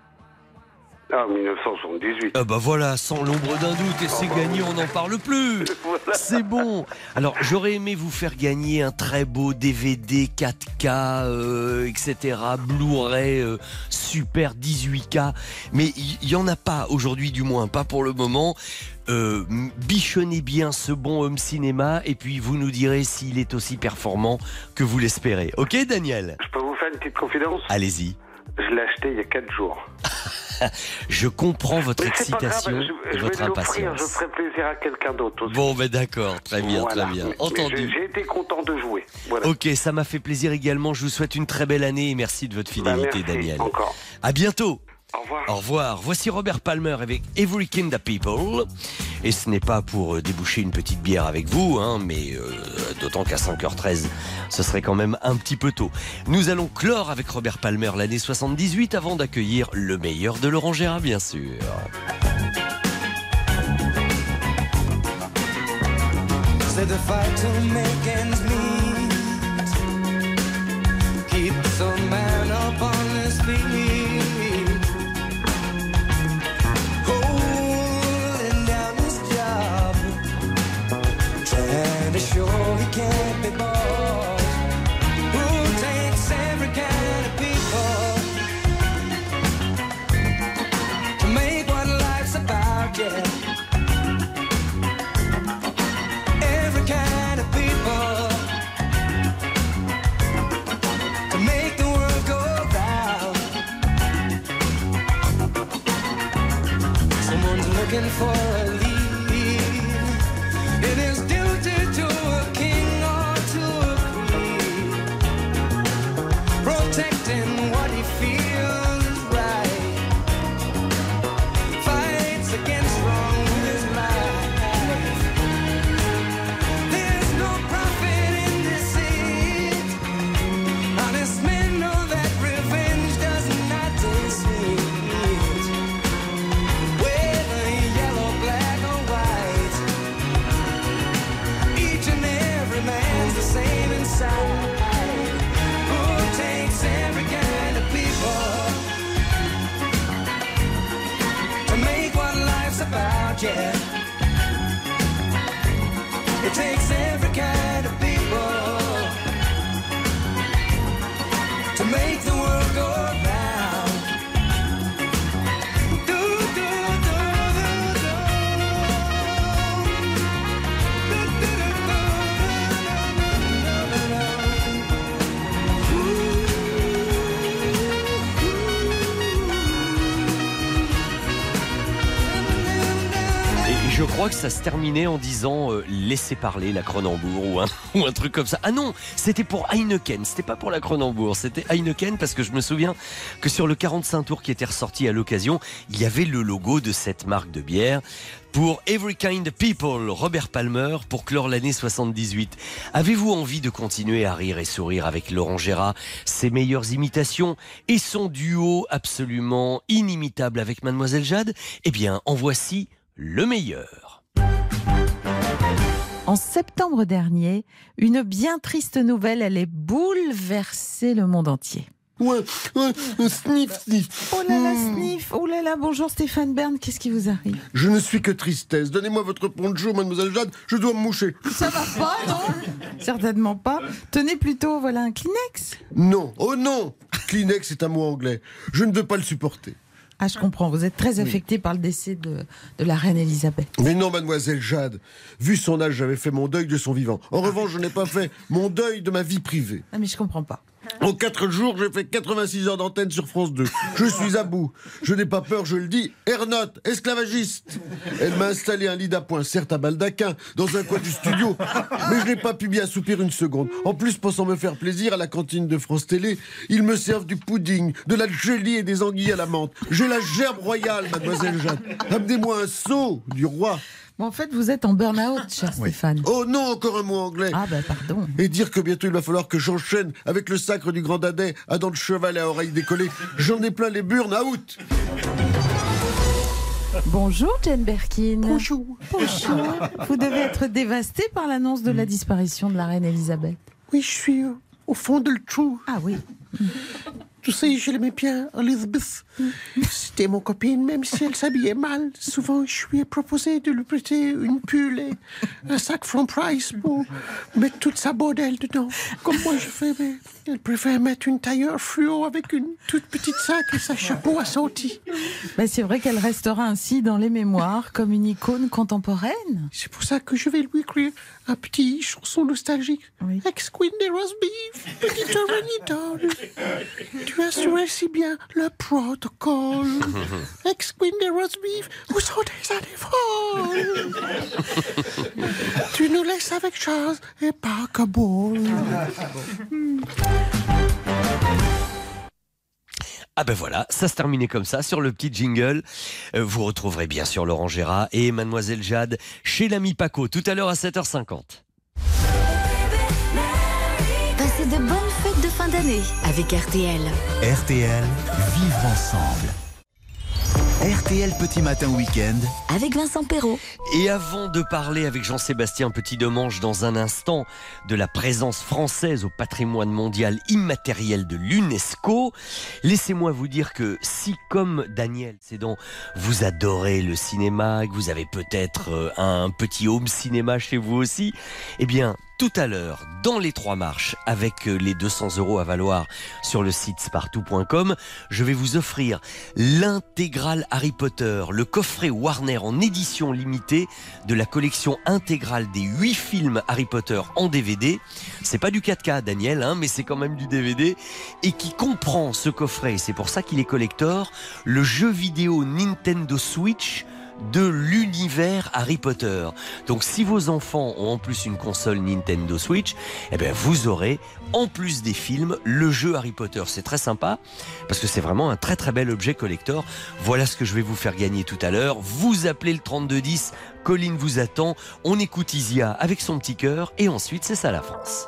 Ah, 1978. Ah bah voilà, sans l'ombre d'un doute, et c'est gagné, on n'en parle plus. *laughs* C'est bon. Alors, j'aurais aimé vous faire gagner un très beau DVD 4K, euh, etc., Blu-ray, euh, super 18K, mais il y, en a pas aujourd'hui, du moins pas pour le moment. Euh, bichonnez bien ce bon home cinéma et puis vous nous direz s'il est aussi performant que vous l'espérez. Ok, Daniel? Je peux vous faire une petite confidence? Allez-y. Je l'ai acheté il y a 4 jours. *laughs* Je comprends votre Mais grave, excitation je, et je votre vais impatience. je ferai plaisir à quelqu'un d'autre aussi. Bon, ben d'accord, très bien, Voilà. très bien. Entendu. j'ai- J'ai été content de jouer. Voilà. Ok, ça m'a fait plaisir également. Je vous souhaite une très belle année et merci de votre fidélité, Bah, merci, Daniel. encore. À bientôt. Au revoir. Au revoir. Voici Robert Palmer avec Every Kind of People. Et ce n'est pas pour euh, déboucher une petite bière avec vous, hein, mais euh, d'autant qu'à 5h13, ce serait quand même un petit peu tôt. Nous allons clore avec Robert Palmer l'année 78 avant d'accueillir le meilleur de Laurent Gérard, bien sûr. Said the fight to make ends meet keeps a man up ça se terminait en disant euh, laissez parler la Cronenbourg ou un, *laughs* ou un truc comme ça. Ah non, c'était pour Heineken, c'était pas pour la Cronenbourg, c'était Heineken parce que je me souviens que sur le 45 tours qui était ressorti à l'occasion, il y avait le logo de cette marque de bière. Pour Every Kind People, Robert Palmer, pour clore l'année 78. Avez-vous envie de continuer à rire et sourire avec Laurent Gérard, ses meilleures imitations et son duo absolument inimitable avec Mademoiselle Jade? Eh bien, en voici le meilleur. En septembre dernier, une bien triste nouvelle allait bouleverser le monde entier. Ouais, ouais, sniff, sniff. Oh là là, Hmm. sniff. Oh là là, bonjour Stéphane Bern, qu'est-ce qui vous arrive? Je ne suis que tristesse. Donnez-moi votre poncho, mademoiselle Jade, je dois me moucher. Ça va pas, non? Certainement pas. Tenez plutôt, voilà un Kleenex? Non, oh non Kleenex est un mot anglais. Je ne veux pas le supporter. Ah, je comprends, vous êtes très Oui. affecté par le décès de, de la reine Elisabeth. Mais non, mademoiselle Jade. Vu son âge, j'avais fait mon deuil de son vivant. En revanche, je n'ai pas fait mon deuil de ma vie privée. Ah, mais je comprends pas. En quatre jours, j'ai fait 86 heures d'antenne sur France 2. Je suis à bout. Je n'ai pas peur, je le dis. Ernotte, esclavagiste. Elle m'a installé un lit d'appoint, certes à baldaquin, dans un coin du studio. Mais je n'ai pas pu bien soupir une seconde. En plus, pensant me faire plaisir à la cantine de France Télé, ils me servent du pudding, de la gelée et des anguilles à la menthe. J'ai la gerbe royale, mademoiselle Jade. Amenez-moi un seau du roi. En fait, vous êtes en burn-out, cher Stéphane. Oh non, encore un mot anglais. Ah, bah, pardon. Et dire que bientôt il va falloir que j'enchaîne avec le sacre du grand dadais à dents de cheval et à oreilles décollées. J'en ai plein les août. Bonjour, Jane Birkin. Bonjour. Bonjour. Vous devez être dévasté par l'annonce de la disparition de la reine Elisabeth. Oui, je suis au fond de le trou. Ah oui. Tu sais, je l'aimais bien, Elizabeth. *laughs* C'était mon copine, même si elle s'habillait mal. Souvent, je lui ai proposé de lui prêter une pull et un sac from Price pour mettre toute sa bordelle dedans. Comme moi, je fais, mais elle préfère mettre une tailleur fluo avec une toute petite sac et sa chapeau assorti. Mais c'est vrai qu'elle restera ainsi dans les mémoires comme une icône contemporaine. C'est pour ça que je vais lui écrire un petit chanson nostalgique. Ex-queen des roast beef, petite Renita. Tu assurais si bien le protocole. Ex-queen des roast beef, où sont tes folles Tu nous laisses avec Charles et pas Cabot. Ah ben voilà, ça se terminait comme ça sur le petit jingle. Euh, vous retrouverez bien sûr Laurent Gérard et Mademoiselle Jade chez l'ami Paco tout à l'heure à 7h50. Passez de bonnes fin d'année avec RTL. RTL, vivre ensemble. RTL Petit Matin Week-end. Avec Vincent Perrault. Et avant de parler avec Jean-Sébastien Petit-Demange dans un instant de la présence française au patrimoine mondial immatériel de l'UNESCO, laissez-moi vous dire que si comme Daniel Sédan, vous adorez le cinéma, que vous avez peut-être euh, un petit home cinéma chez vous aussi, eh bien tout à l'heure, dans les trois marches, avec euh, les 200 euros à valoir sur le site spartou.com, je vais vous offrir l'intégrale Harry Potter, le coffret Warner en édition limitée de la collection intégrale des 8 films Harry Potter en DVD. C'est pas du 4K, Daniel, hein, mais c'est quand même du DVD et qui comprend ce coffret, et c'est pour ça qu'il est collector, le jeu vidéo Nintendo Switch de l'univers Harry Potter. Donc si vos enfants ont en plus une console Nintendo Switch, eh bien vous aurez en plus des films le jeu Harry Potter. C'est très sympa parce que c'est vraiment un très très bel objet collector. Voilà ce que je vais vous faire gagner tout à l'heure. Vous appelez le 3210, Colline vous attend. On écoute Isia avec son petit cœur et ensuite c'est ça la France.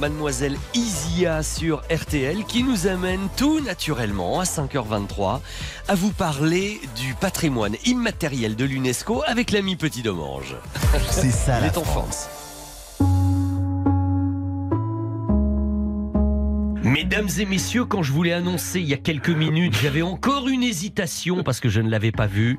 mademoiselle Isia sur RTL, qui nous amène tout naturellement à 5h23 à vous parler du patrimoine immatériel de l'UNESCO avec l'ami Petit Domange. C'est ça Il la est en France. Mesdames et messieurs, quand je vous l'ai annoncé il y a quelques minutes, j'avais encore une hésitation parce que je ne l'avais pas vu.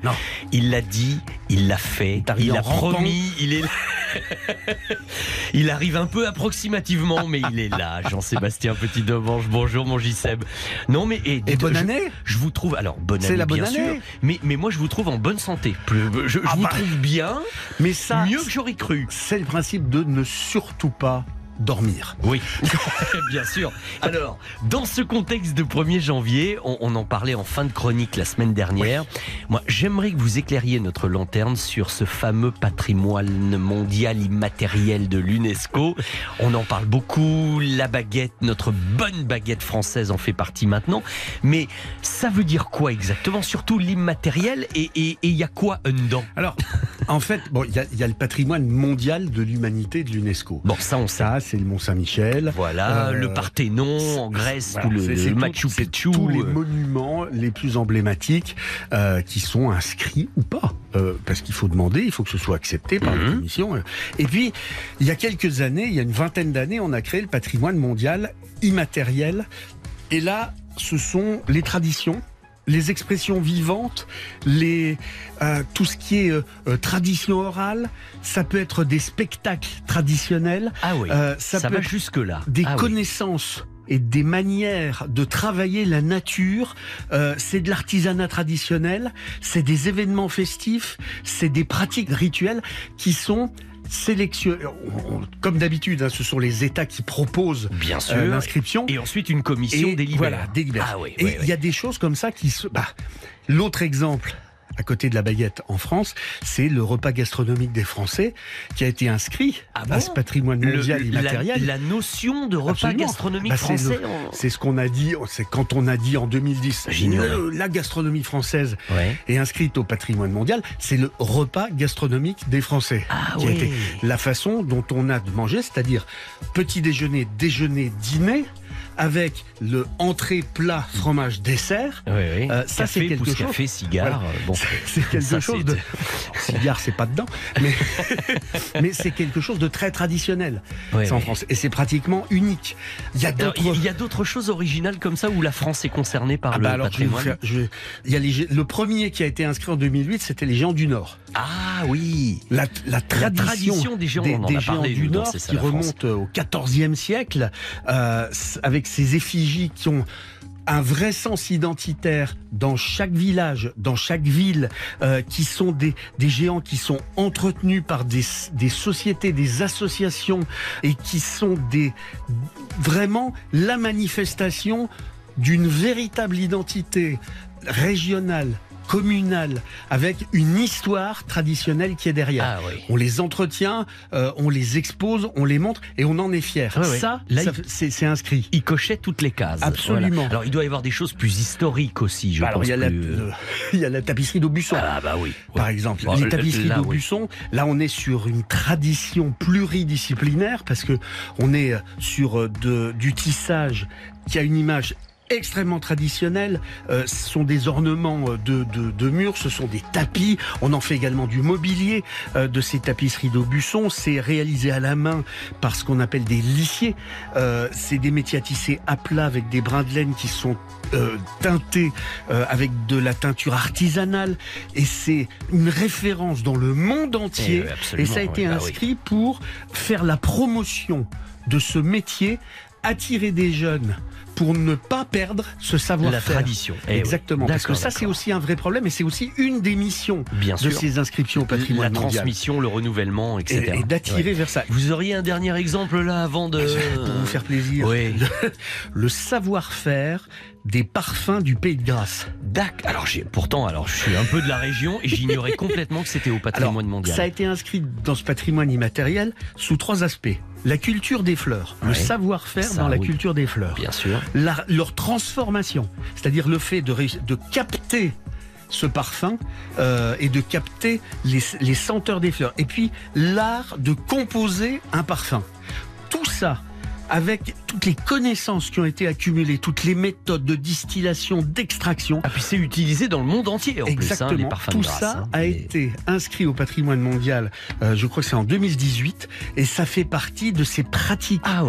Il l'a dit, il l'a fait, il en a rampant. promis, il est là. *laughs* il arrive un peu approximativement, mais il est là. Jean-Sébastien Petit Domange, bonjour mon J-Seb. Non mais et, bonne je- année Je vous trouve alors bonne année la bonne bien année. sûr, mais mais moi je vous trouve en bonne santé. Je, je Ah vous bah. trouve bien, Mais ça, mieux que j'aurais cru. c'est le principe de ne surtout pas dormir. Oui, *laughs* bien sûr. Alors, dans ce contexte de 1er janvier, on, on en parlait en fin de chronique la semaine dernière. Moi, j'aimerais que vous éclairiez notre lanterne sur ce fameux patrimoine mondial immatériel de l'UNESCO. On en parle beaucoup, la baguette, notre bonne baguette française en fait partie maintenant. Mais ça veut dire quoi exactement? Surtout l'immatériel et il y a quoi dedans? Alors, en fait, bon, il y, a- il y a le patrimoine mondial de l'humanité de l'UNESCO. Bon, ça on sait. Ça, c'est le Mont Saint-Michel. Voilà, Euh, le Parthénon en Grèce, Voilà, le, Machu Picchu. tous les euh, monuments les plus emblématiques euh, qui sont inscrits ou pas. Euh, parce qu'il faut demander, il faut que ce soit accepté par Mhm. la commission. Et puis, il y a quelques années, il y a une vingtaine d'années, on a créé le patrimoine mondial immatériel. Et là, ce sont les traditions. Les expressions vivantes, les euh, tout ce qui est euh, euh, tradition orale, ça peut être des spectacles traditionnels. Ah oui, Euh, ça, peut va être jusque là. des Ah oui. connaissances et des manières de travailler la nature. Euh, c'est de l'artisanat traditionnel, c'est des événements festifs, c'est des pratiques rituelles qui sont sélectionnés. On- on- Comme d'habitude, hein, ce sont les États qui proposent Bien euh, sûr. l'inscription. Et ensuite une commission Et délibère. Voilà, délibère. Ah oui, et oui, il y a des choses comme ça qui se. Bah, L'autre exemple. À côté de la baguette en France, c'est le repas gastronomique des Français qui a été inscrit Ah à ce patrimoine mondial la- immatériel. La, notion de repas Absolument. gastronomique Bah, français. C'est ce qu'on a dit, c'est quand on a dit en 2010, J'ignorais. le- la gastronomie française Ouais. est inscrite au patrimoine mondial, c'est le repas gastronomique des Français. Ah qui a été la façon dont on a de manger, c'est-à-dire petit déjeuner, déjeuner, dîner, avec le entrée, plat, fromage, dessert. Oui, oui. Euh, ça, c'est quelque chose. café, cigare, Voilà. euh, bon. c'est quelque Ça, chose de. *laughs* Cigare, c'est pas dedans, mais, *laughs* mais c'est quelque chose de très traditionnel. C'est en. France. Et c'est pratiquement unique. Il y a d'autres. Choses originales comme ça où la France est concernée par Ah le bah alors, je vais vous patrimoine? faire- je vais- il y a les le premier qui a été inscrit en 2008, c'était les géants du Nord. Ah oui. La, la tradition, tradition des géants, a parlé, du dans Nord qui remonte au XIVe siècle, euh, avec ces effigies qui ont un vrai sens identitaire dans chaque village, dans chaque ville, euh, qui sont des, des géants qui sont entretenus par des, des sociétés, des associations et qui sont des vraiment la manifestation d'une véritable identité régionale, communale, avec une histoire traditionnelle qui est derrière. Ah oui. On les entretient, euh, on les expose, on les montre et on en est fier. Ouais, ouais. Ça, c'est inscrit. Il cochait toutes les cases. Absolument. Voilà. Alors il doit y avoir des choses plus historiques aussi, je Bah, alors, pense. il y, a la, plus, euh, le- *laughs* il y a la tapisserie d'Aubusson. Ah bah oui. Par exemple, Bon, les l- tapisseries oui. d'Aubusson, là on est sur une tradition pluridisciplinaire parce que on est sur euh, de, du tissage qui a une image extrêmement traditionnelle. Euh, ce sont des ornements euh, de, de, de murs, ce sont des tapis. On en fait également du mobilier euh, de ces tapisseries d'Aubusson. C'est réalisé à la main par ce qu'on appelle des lissiers. Euh, c'est des métiers à tisser à plat avec des brins de laine qui sont euh, teintés euh, avec de la teinture artisanale et c'est une référence dans le monde entier Eh et ça a été oui, bah oui. inscrit pour faire la promotion de ce métier attirer des jeunes pour ne pas perdre ce savoir-faire. La tradition. Eh oui. Exactement. Parce que ça, c'est aussi un vrai problème et c'est aussi une des missions Bien de sûr. ces inscriptions au patrimoine la mondial. transmission, le renouvellement, etc. Et- et d'attirer vers ça. Vous auriez un dernier exemple là avant de. Pour vous faire plaisir. Oui. *laughs* Le, savoir-faire des parfums du Pays de Grâce. D'accord. Alors j'ai pourtant, alors je suis un peu de la région et j'ignorais complètement que c'était au patrimoine Alors, mondial. Ça a été inscrit dans ce patrimoine immatériel sous trois aspects. La culture des fleurs, le savoir-faire dans la oui. culture des fleurs. Bien sûr. Leur transformation, c'est-à-dire le fait de, capter ce parfum euh, et de capter les senteurs des fleurs. Et puis l'art de composer un parfum. Tout ça avec toutes les connaissances qui ont été accumulées, toutes les méthodes de distillation, d'extraction. Ah puis c'est utilisé dans le monde entier en Exactement. plus, hein, les parfums Tout de grâce. ça hein. a été inscrit au patrimoine mondial, euh, je crois que c'est en 2018, et ça fait partie de ces pratiques Ah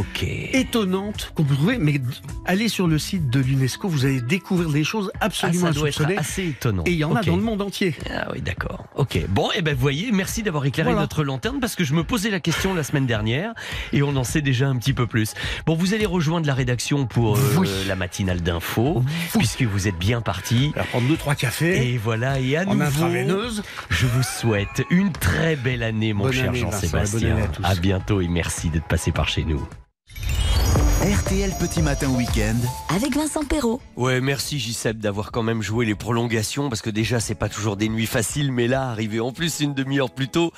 étonnantes qu'on peut trouver. Mais allez sur le site de l'UNESCO, vous allez découvrir des choses Ah, absolument ça doit être insoupçonnées. assez étonnant. Et il y en a dans le monde entier. Ah oui, d'accord. Ok. Bon, et ben vous voyez, merci d'avoir éclairé Voilà. notre lanterne parce que je me posais la question la semaine dernière et on en sait déjà un petit peu plus. Bon, vous allez rejoindre la rédaction pour euh, Oui. la matinale d'info puisque vous êtes bien parti. On va prendre deux trois cafés. Et voilà, et à En nouveau, je vous souhaite une très belle année, mon Bonne cher Jean-Sébastien. à. À bientôt et merci d'être passé par chez nous. RTL Petit Matin Week-end. Avec Vincent Perrault. Ouais, merci Gisèle d'avoir quand même joué les prolongations parce que déjà c'est pas toujours des nuits faciles, mais là arriver en plus une demi-heure plus tôt,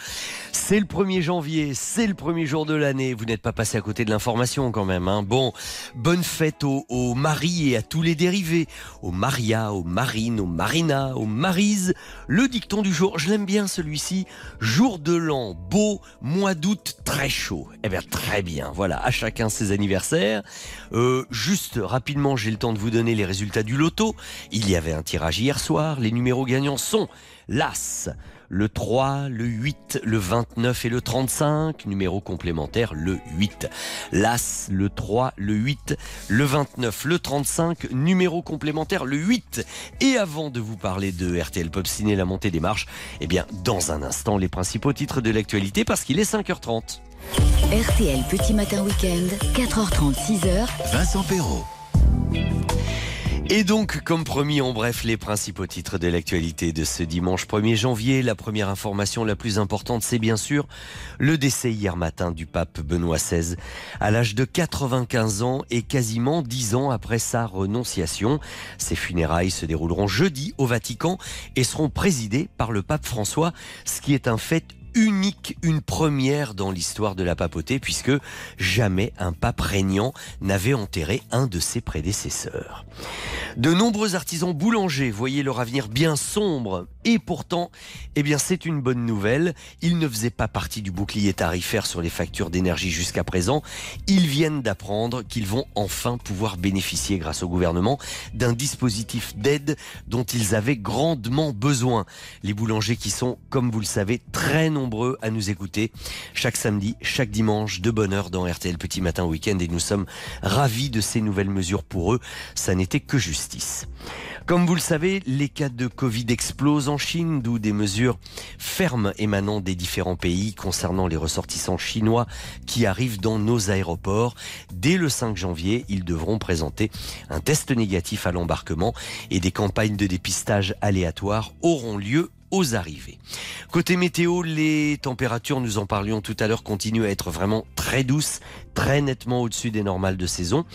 c'est le 1er janvier, c'est le premier jour de l'année. Vous n'êtes pas passé à côté de l'information quand même. Hein. Bon, bonne fête aux, aux maris et à tous les dérivés, aux Maria, aux Marines, aux Marina, aux Marise. Le dicton du jour, je l'aime bien celui-ci. Jour de l'an, beau, mois d'août, très chaud. Eh bien très bien. Voilà, à chacun ses anniversaires. Euh, juste rapidement, j'ai le temps de vous donner les résultats du loto. Il y avait un tirage hier soir. Les numéros gagnants sont l'As, le 3, le 8, le 29 et le 35. Numéro complémentaire, le 8. L'As, le 3, le 8, le 29, le 35. Numéro complémentaire, le 8. Et avant de vous parler de RTL Pop Ciné, la montée des marches, eh bien, dans un instant, les principaux titres de l'actualité parce qu'il est 5h30. RTL Petit Matin Week-end, 4h30, 6h. Vincent Perrault. Et donc, comme promis, en bref, les principaux titres de l'actualité de ce dimanche 1er janvier. La première information la plus importante, c'est bien sûr le décès hier matin du pape Benoît XVI à l'âge de 95 ans et quasiment 10 ans après sa renonciation. Ses funérailles se dérouleront jeudi au Vatican et seront présidées par le pape François, ce qui est un fait unique, une première dans l'histoire de la papauté, puisque jamais un pape régnant n'avait enterré un de ses prédécesseurs. De nombreux artisans boulangers voyaient leur avenir bien sombre, et pourtant, eh bien, c'est une bonne nouvelle. Ils ne faisaient pas partie du bouclier tarifaire sur les factures d'énergie jusqu'à présent. Ils viennent d'apprendre qu'ils vont enfin pouvoir bénéficier, grâce au gouvernement, d'un dispositif d'aide dont ils avaient grandement besoin. Les boulangers qui sont, comme vous le savez, très nombreux à nous écouter chaque samedi, chaque dimanche, de bonne heure dans RTL Petit Matin Week-end et nous sommes ravis de ces nouvelles mesures pour eux. Ça n'était que justice. Comme vous le savez, les cas de Covid explosent en Chine, d'où des mesures fermes émanant des différents pays concernant les ressortissants chinois qui arrivent dans nos aéroports. Dès le 5 janvier, ils devront présenter un test négatif à l'embarquement et des campagnes de dépistage aléatoires auront lieu aux arrivées. Côté météo, les températures, nous en parlions tout à l'heure, continuent à être vraiment très douces, très nettement au-dessus des normales de saison.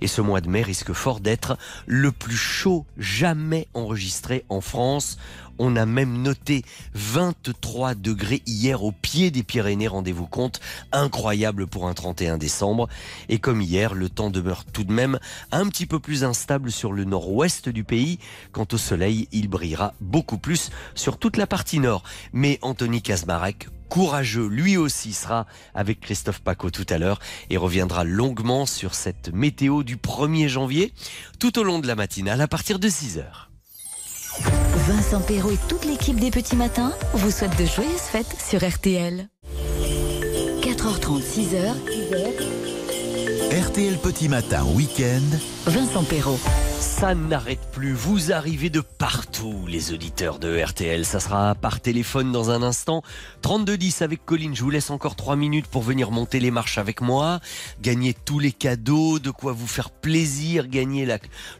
Et ce mois de mai risque fort d'être le plus chaud jamais enregistré en France. On a même noté 23 degrés hier au pied des Pyrénées, rendez-vous compte. Incroyable pour un 31 décembre. Et comme hier, le temps demeure tout de même un petit peu plus instable sur le nord-ouest du pays. Quant au soleil, il brillera beaucoup plus sur toute la partie nord. Mais Anthony Kazmarek courageux, lui aussi sera avec Christophe Paco tout à l'heure et reviendra longuement sur cette météo du 1er janvier tout au long de la matinale à partir de 6h. Vincent Perrault et toute l'équipe des Petits Matins vous souhaitent de joyeuses fêtes sur RTL. 4h30, 6h. RTL Petit Matin Week-end. Vincent Perrault. Ça n'arrête plus. Vous arrivez de partout, les auditeurs de RTL. Ça sera par téléphone dans un instant. 3210 avec Colline. Je vous laisse encore 3 minutes pour venir monter les marches avec moi. Gagner tous les cadeaux, de quoi vous faire plaisir. Gagner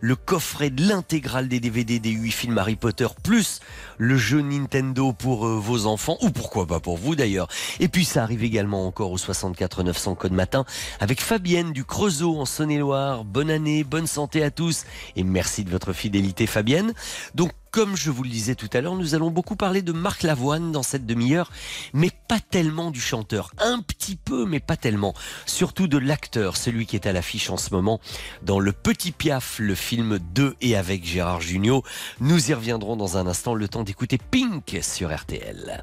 le coffret de l'intégrale des DVD des 8 films Harry Potter, plus le jeu Nintendo pour euh, vos enfants, ou pourquoi pas pour vous d'ailleurs. Et puis ça arrive également encore au 64 900 code matin avec Fabienne du Creusot en Saône-et-Loire. Bonne année, bonne santé à tous et merci de votre fidélité Fabienne. Donc comme je vous le disais tout à l'heure, nous allons beaucoup parler de Marc Lavoine dans cette demi-heure, mais pas tellement du chanteur. Un petit peu, mais pas tellement. Surtout de l'acteur, celui qui est à l'affiche en ce moment dans Le Petit Piaf, le film de et avec Gérard Jugnot. Nous y reviendrons dans un instant, le temps d'écouter Pink sur RTL.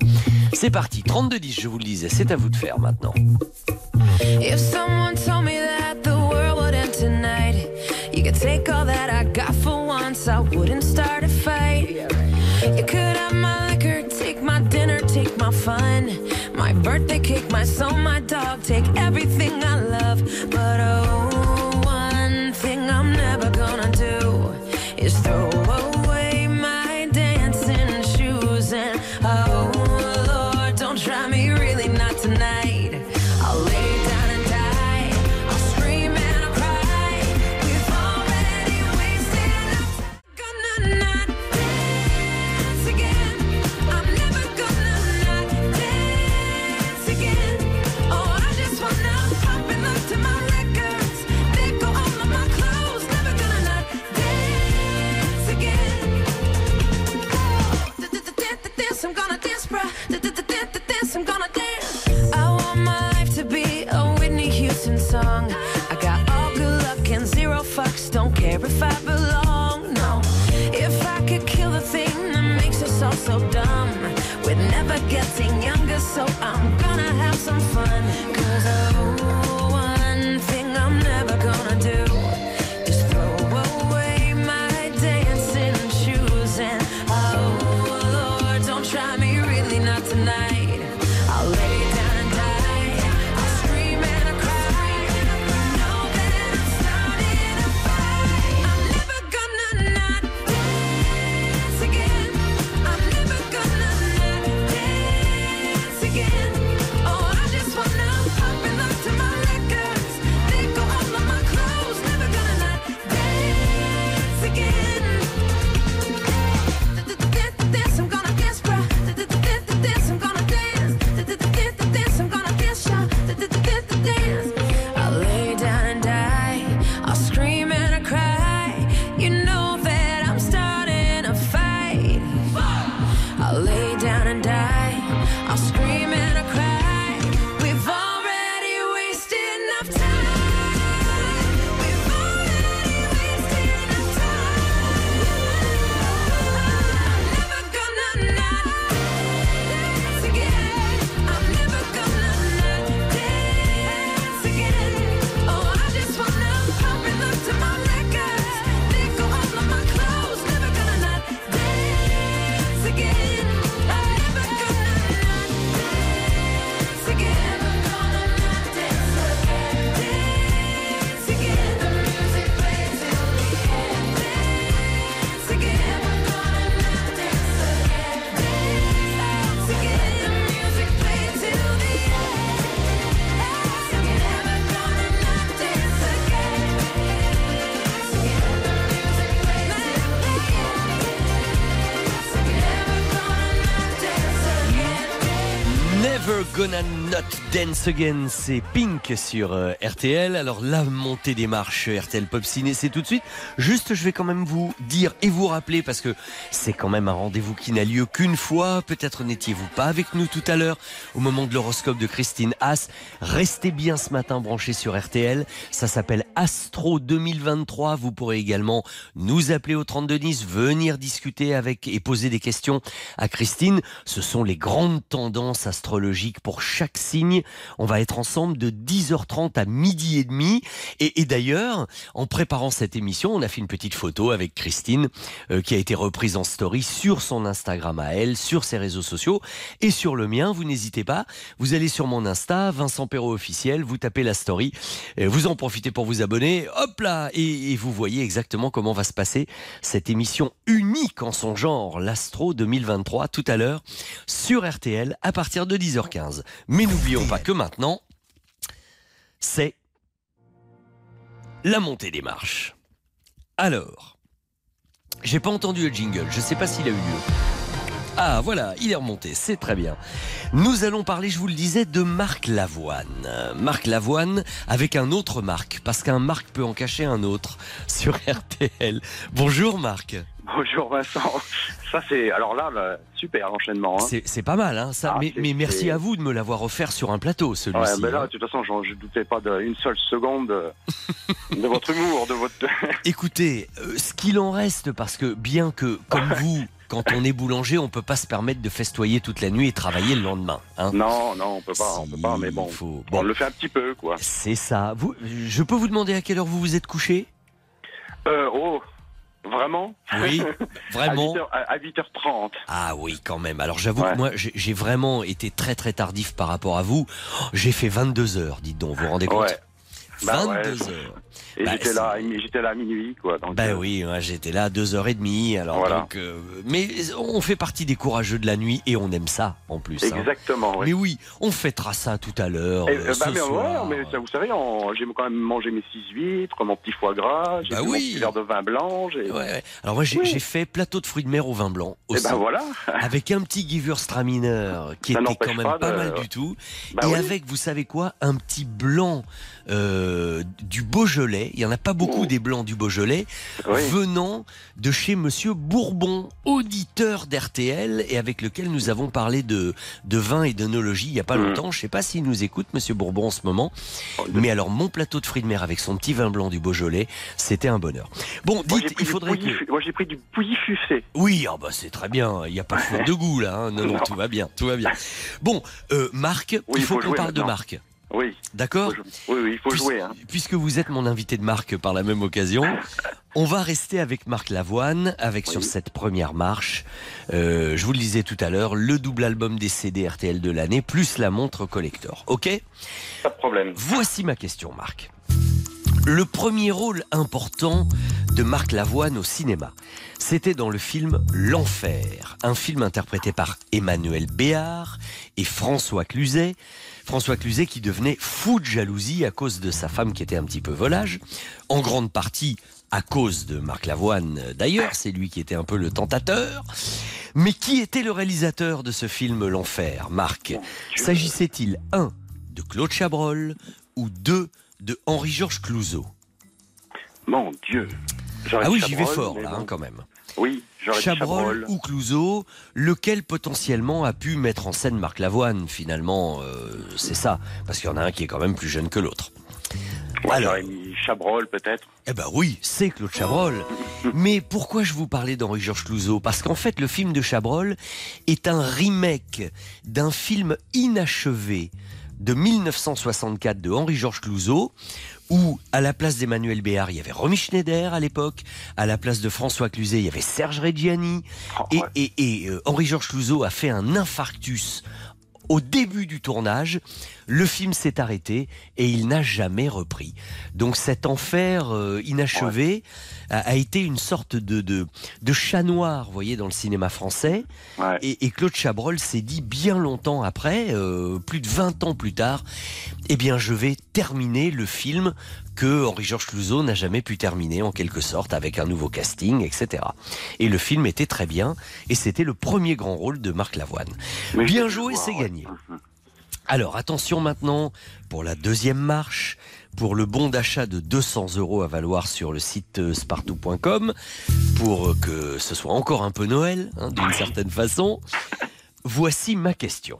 C'est parti, 32-10, je vous le disais, c'est à vous de faire maintenant. If someone me that the world would end tonight, you could take all that got for once, I wouldn't start a fight. You could have my liquor, take my dinner, take my fun, my birthday cake, my soul, my dog, take everything I love. But oh, Gonna Not Dance Again, c'est Pink sur euh, RTL. Alors la montée des marches RTL Pop Ciné, c'est tout de suite. Juste, je vais quand même vous dire et vous rappeler parce que c'est quand même un rendez-vous qui n'a lieu qu'une fois. Peut-être n'étiez-vous pas avec nous tout à l'heure au moment de l'horoscope de Christine Haas. Restez bien ce matin branchés sur RTL. Ça s'appelle Astro 2023. Vous pourrez également nous appeler au 3210, venir discuter avec et poser des questions à Christine. Ce sont les grandes tendances astrologiques pour chaque signe. On va être ensemble de 10h30 à midi et demi. Et, d'ailleurs, en préparant cette émission, on a fait une petite photo avec Christine euh, qui a été reprise en story sur son Instagram à elle, sur ses réseaux sociaux et sur le mien. Vous n'hésitez pas. Vous allez sur mon Insta, Vincent Perrault officiel, vous tapez la story, vous en profitez pour vous abonner. Hop là et vous voyez exactement comment va se passer cette émission unique en son genre, l'Astro 2023, tout à l'heure sur RTL à partir de 10h15. Mais n'oublions pas que maintenant, c'est la montée des marches. Alors, j'ai pas entendu le jingle, je sais pas s'il a eu lieu. Ah voilà, il est remonté, c'est très bien. Nous allons parler, je vous le disais, de Marc Lavoine. Marc Lavoine avec un autre Marc, parce qu'un Marc peut en cacher un autre sur *laughs* RTL. Bonjour Marc. Bonjour Vincent. Ça c'est alors là, là, super l'enchaînement. Hein. C'est pas mal, hein, ça. Ah, mais, merci à vous de me l'avoir offert sur un plateau, Ouais, celui-ci. mais là, hein. de toute façon, je ne doutais pas d'une seule seconde de, de votre humour, de votre. *laughs* Écoutez, euh, ce qu'il en reste, parce que bien que, comme vous, quand on est boulanger, on peut pas se permettre de festoyer toute la nuit et travailler le lendemain. hein. Non, non, on peut pas, on peut pas, mais bon, on le fait un petit peu, quoi. C'est ça. Vous, je peux vous demander à quelle heure vous vous êtes couché? Euh, oh, vraiment Oui, *laughs* vraiment. À 8h, 30 Ah oui, quand même. Alors j'avoue Ouais. que moi, j'ai vraiment été très très tardif par rapport à vous. J'ai fait 22 heures, dites donc. Vous vous rendez compte? Ouais. Bah ouais. 22 heures. Et Bah, j'étais là, j'étais là à minuit, quoi. Donc, Ben euh, oui, ouais, j'étais là à 2h30. Alors Voilà. donc, euh, mais on fait partie des courageux de la nuit et on aime ça en plus. hein. Exactement, oui. Mais oui, on fêtera ça tout à l'heure. Euh, euh, bah, mais, soir. ouais, mais ça, vous savez, j'ai quand même mangé mes six huîtres, mon petit foie gras, j'ai Bah bu mon oui. petit verre de vin blanc. Ouais. Alors moi j'ai Oui. fait plateau de fruits de mer au vin blanc Eh aussi. ben voilà. *laughs* Avec un petit Gewürztraminer qui Ça était quand même pas de- mal du tout. Bah et oui. avec, vous savez quoi, un petit blanc euh, du Beaujolais. Il y en a pas beaucoup des blancs du Beaujolais. Oui. venant de chez Monsieur Bourbon, auditeur d'RTL et avec lequel nous avons parlé de de vin et d'œnologie il y a pas Mm. longtemps. Je sais pas s'il nous écoute, Monsieur Bourbon en ce moment. Oh, Mais alors mon plateau de fruits de mer avec son petit vin blanc du Beaujolais, c'était un bonheur. Bon, dites, il faudrait pouilly que Moi, j'ai pris du pouilly fussé. oui, ah bah c'est très bien. Il n'y a pas de *laughs* faute de goût là. hein. Non, non, Non. tout va bien, tout va bien. Bon, euh, Marc, Oui, il faut faut qu'on parle de. Marc. Oui. D'accord Oui, oui, il faut Puis- jouer. Hein. Puisque vous êtes mon invité de Marc par la même occasion, *laughs* on va rester avec Marc Lavoine, avec sur cette première marche, euh, je vous le disais tout à l'heure, le double album des CD RTL de l'année, plus la montre collector. Ok? Pas de problème. Voici ma question, Marc. Le premier rôle important de Marc Lavoine au cinéma, c'était dans le film L'Enfer, un film interprété par Emmanuel Béard et François Cluzet. François Cluzet qui devenait fou de jalousie à cause de sa femme qui était un petit peu volage, en grande partie à cause de Marc Lavoine d'ailleurs, c'est lui qui était un peu le tentateur. Mais qui était le réalisateur de ce film L'Enfer, Marc? S'agissait-il, un, de Claude Chabrol ou deux, de Henri-Georges Clouzot Mon Dieu. Ah oui, j'y vais fort là, hein, quand même. Oui, Chabrol Chabrol. ou Clouzot, lequel potentiellement a pu mettre en scène Marc Lavoine finalement euh, C'est ça, parce qu'il y en a un qui est quand même plus jeune que l'autre. Alors. mis Chabrol, peut-être. Eh ben oui, c'est Claude Chabrol. *laughs* Mais pourquoi je vous parlais d'Henri-Georges Clouzot Parce qu'en fait, le film de Chabrol est un remake d'un film inachevé de 1964 de Henri-Georges Clouzot, où à la place d'Emmanuel Béard, il y avait Romy Schneider à l'époque, à la place de François Cluzet, il y avait Serge Reggiani, et, et- et, euh, Henri-Georges Clouzot a fait un infarctus au début du tournage, le film s'est arrêté et il n'a jamais repris. Donc cet enfer euh, inachevé a été une sorte de, de, de chat noir, vous voyez, dans le cinéma français. Et, et Claude Chabrol s'est dit bien longtemps après, euh, plus de 20 ans plus tard, eh bien je vais terminer le film que Henri-Georges Clouzot n'a jamais pu terminer en quelque sorte avec un nouveau casting, etc. Et le film était très bien et c'était le premier grand rôle de Marc Lavoine. bien joué, c'est gagné. Alors attention maintenant pour la deuxième marche, pour le bon d'achat de 200 euros à valoir sur le site euh, spartou.com, pour que ce soit encore un peu Noël, hein, d'une certaine façon. Voici ma question.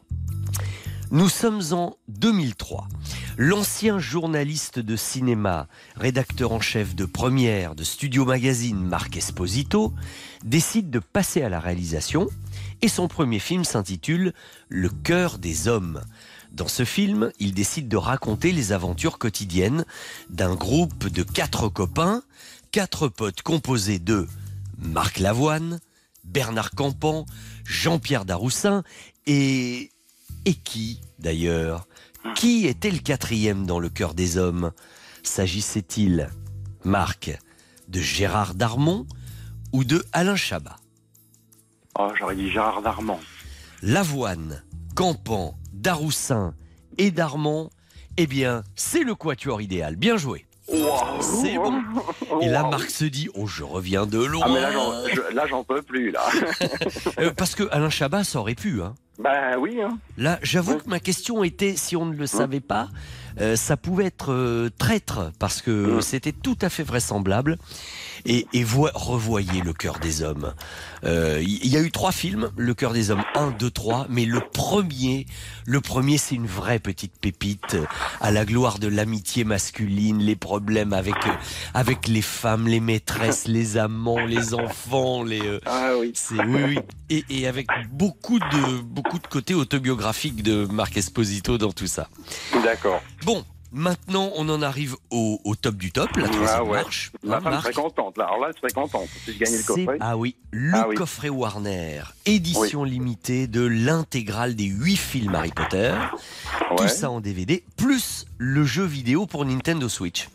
Nous sommes en 2003. L'ancien journaliste de cinéma, rédacteur en chef de première de Studio Magazine, Marc Esposito, décide de passer à la réalisation et son premier film s'intitule Le cœur des hommes. Dans ce film, il décide de raconter les aventures quotidiennes d'un groupe de quatre copains, quatre potes composés de Marc Lavoine, Bernard Campan, Jean-Pierre Daroussin et... Et qui, d'ailleurs? Qui était le quatrième dans le cœur des hommes? S'agissait-il, Marc, de Gérard Darmon ou de Alain Chabat? Oh, j'aurais dit Gérard Darmon. Lavoine, Campan, Daroussin et Darmon, eh bien, c'est le quatuor idéal. Bien joué. C'est bon. Et là, Marc se dit, oh, je reviens de loin. Ah, mais là, j'en- peux plus, là. *laughs* Euh, parce que Alain Chabat, ça aurait pu. Hein. ben oui, hein. Là, j'avoue que ma question était, si on ne le savait pas, euh, ça pouvait être euh, traître, parce que c'était tout à fait vraisemblable. Et, et revoyez Le cœur des hommes. Euh, Il y, y a eu trois films, Le cœur des hommes 1, 2, 3, mais le premier, le premier, c'est une vraie petite pépite euh, à la gloire de l'amitié masculine, les problèmes avec euh, avec les femmes, les maîtresses, *laughs* les amants, les enfants, les. euh, Ah oui. c'est oui, oui. Et, et avec beaucoup de beaucoup de côtés autobiographiques de Marc Esposito dans tout ça. D'accord. Bon, maintenant on en arrive au, au top du top, la troisième Ah ouais. marche. Ma Hein, femme serait contente, là. Alors là, elle serait contente si je gagnais le coffret. Ah oui, le Ah oui. coffret Warner, édition limitée de l'intégrale des huit films Harry Potter. Tout ça en DVD, plus le jeu vidéo pour Nintendo Switch.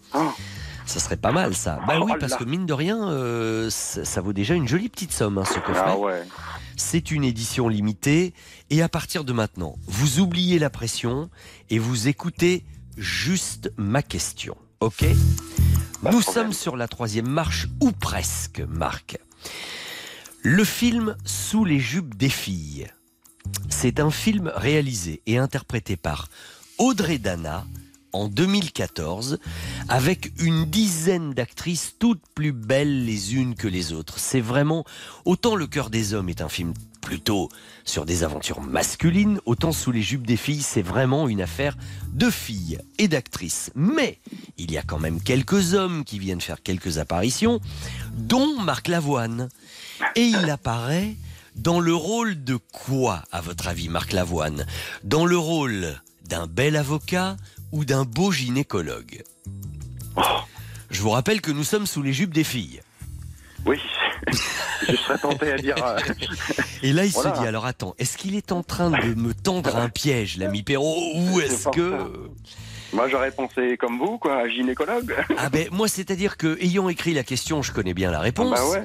Ça serait pas mal ça. Bah oui, Oh parce là. que mine de rien, euh, ça, ça vaut déjà une jolie petite somme, hein, ce coffret. Ah ouais. C'est une édition limitée et à partir de maintenant, vous oubliez la pression et vous écoutez juste ma question. Ok? Nous sommes sur la troisième marche ou presque, Marc. Le film Sous les jupes des filles. C'est un film réalisé et interprété par Audrey Dana en 2014 avec une dizaine d'actrices toutes plus belles les unes que les autres. C'est vraiment autant Le cœur des hommes est un film plutôt sur des aventures masculines, autant Sous les jupes des filles, c'est vraiment une affaire de filles et d'actrices. Mais il y a quand même quelques hommes qui viennent faire quelques apparitions, dont Marc Lavoine. Et il apparaît dans le rôle de quoi, à votre avis, Marc Lavoine? Dans le rôle d'un bel avocat ou d'un beau gynécologue Je vous rappelle que nous sommes sous les jupes des filles. Oui. *laughs* je serais tenté à dire. euh, Et là, il Voilà. se dit, alors attends, est-ce qu'il est en train de me tendre un piège, l'ami Perrault, ou est-ce que... Moi, j'aurais pensé comme vous, quoi, un gynécologue. Ah ben, moi, c'est-à-dire que, ayant écrit la question, je connais bien la réponse. Ah ouais.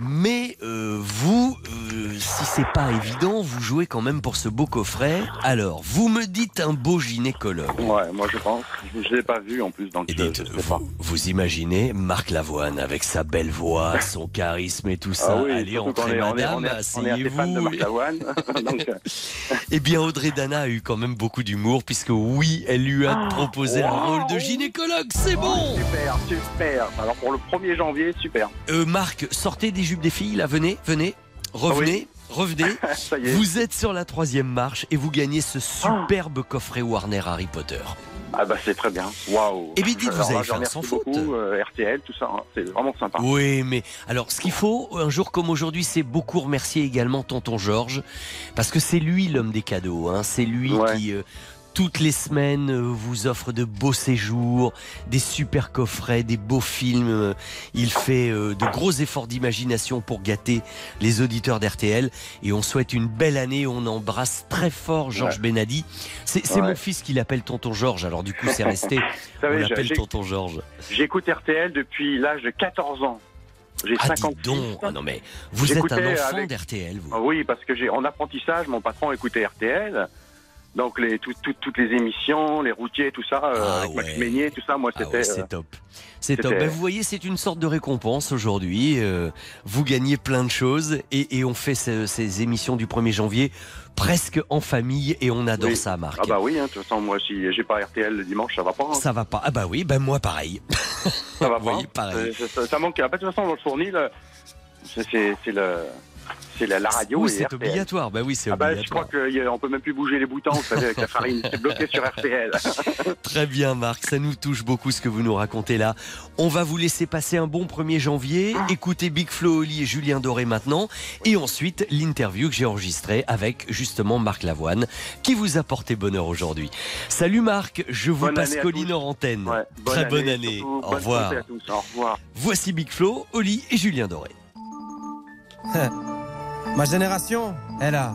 Mais euh, vous, euh, si c'est pas évident, vous jouez quand même pour ce beau coffret. Alors, vous me dites un beau gynécologue. Ouais, moi, je pense. Je l'ai pas vu, en plus, dans le dites, je pas. vous, vous imaginez Marc Lavoine avec sa belle voix, son charisme et tout ça. Ah oui, Allez, entrez, est, on est, madame, est, on est assez fan de asseyez-vous. Marc Lavoine. *laughs* *laughs* Donc, euh, *laughs* Eh bien, Audrey Dana a eu quand même beaucoup d'humour, puisque oui, elle lui a proposé un rôle de gynécologue. C'est bon super, super. Alors, pour le 1er janvier, super. Euh, Marc, sortez des jupes des filles, là, venez, venez, revenez, revenez. *laughs* Vous êtes sur la troisième marche et vous gagnez ce superbe coffret Warner Harry Potter. Ah bah c'est très bien. Waouh. Eh bien, dites, vous avez fait sans faute. euh, RTL, tout ça. hein. C'est vraiment sympa. Oui, mais alors ce qu'il faut, un jour comme aujourd'hui, c'est beaucoup remercier également tonton Georges, parce que c'est lui l'homme des cadeaux. Hein. C'est lui qui, euh, toutes les semaines, euh, vous offre de beaux séjours, des super coffrets, des beaux films. Euh, Il fait euh, de gros efforts d'imagination pour gâter les auditeurs d'RTL. Et on souhaite une belle année. On embrasse très fort Georges Ouais. Benadi. C'est Ouais. mon fils qui l'appelle tonton Georges, alors du coup c'est resté. *laughs* On l'appelle tonton Georges. J'écoute RTL depuis l'âge de 14 ans. J'ai Ah, 50 dis donc. Ah non, mais vous êtes un enfant avec- d'RTL, vous. Oui, parce que j'ai en apprentissage, mon patron écoutait RTL. Donc les, tout- tout- toutes les émissions, les routiers, tout ça, euh, avec Max Meignier, tout ça, moi Ah c'était. ouais, c'est euh, top. C'est top. Ben, vous voyez, c'est une sorte de récompense aujourd'hui. Euh, vous gagnez plein de choses et, et on fait ce- ces émissions du 1er janvier presque en famille et on adore oui. ça, Marc. Ah bah oui, hein, de toute façon, moi si j'ai pas RTL le dimanche, ça va pas. hein. Ça va pas. Ah bah oui, ben moi pareil. *laughs* Ça va pas. voyez, pareil. Ça, ça- ça manque. Ah bah, de toute façon, dans le c'est- c'est le. C'est la, la radio Oui, c'est obligatoire. Bah oui, c'est Ah bah, je crois qu'on peut même plus bouger les boutons, vous savez, avec la farine. C'est bloqué sur RTL. *laughs* Très bien, Marc. Ça nous touche beaucoup ce que vous nous racontez là. On va vous laisser passer un bon 1er janvier. Écoutez Big Flo Oli et Julien Doré maintenant. Et ensuite, l'interview que j'ai enregistrée avec justement Marc Lavoine, qui vous a porté bonheur aujourd'hui. Salut Marc, je vous Bonne passe Colline en antenne. Ouais, bonne Très bonne année. surtout, Au revoir. à tous. Au revoir. Voici Big Flo, Oli et Julien Doré. *laughs* Ma génération, elle a,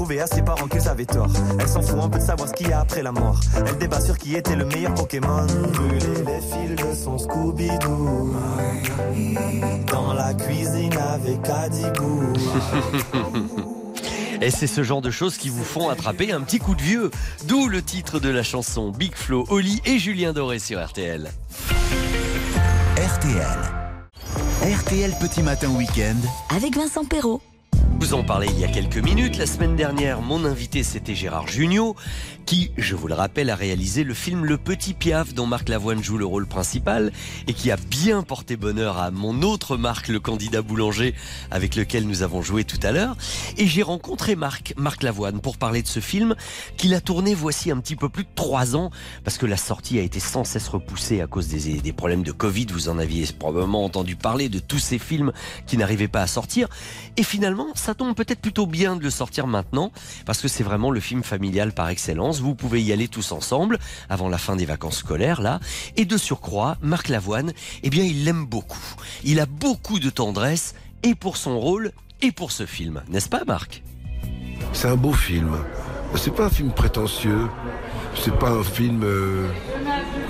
prouver à ses parents qu'ils avaient tort. Elle s'en fout un peu de savoir ce qu'il y a après la mort. Elle débat sur qui était le meilleur Pokémon. Brûler les fils de son Scooby-Doo. Dans la cuisine avec Adibou. *laughs* Et c'est ce genre de choses qui vous font attraper un petit coup de vieux. D'où le titre de la chanson Big Flo, Oli et Julien Doré sur RTL. RTL. RTL Petit Matin Week-end. Avec Vincent Perrault. Vous en parlez il y a quelques minutes. La semaine dernière, mon invité, c'était Gérard Jugnot, qui, je vous le rappelle, a réalisé le film Le Petit Piaf, dont Marc Lavoine joue le rôle principal, et qui a bien porté bonheur à mon autre Marc, le candidat boulanger, avec lequel nous avons joué tout à l'heure. Et j'ai rencontré Marc, Marc Lavoine, pour parler de ce film, qu'il a tourné voici un petit peu plus de trois ans, parce que la sortie a été sans cesse repoussée à cause des, des problèmes de Covid. Vous en aviez probablement entendu parler de tous ces films qui n'arrivaient pas à sortir. Et finalement, ça tombe peut-être plutôt bien de le sortir maintenant, parce que c'est vraiment le film familial par excellence. Vous pouvez y aller tous ensemble, avant la fin des vacances scolaires, là. Et de surcroît, Marc Lavoine, eh bien, il l'aime beaucoup. Il a beaucoup de tendresse, et pour son rôle, et pour ce film. N'est-ce pas, Marc? C'est un beau film. C'est pas un film prétentieux. C'est pas un film, euh,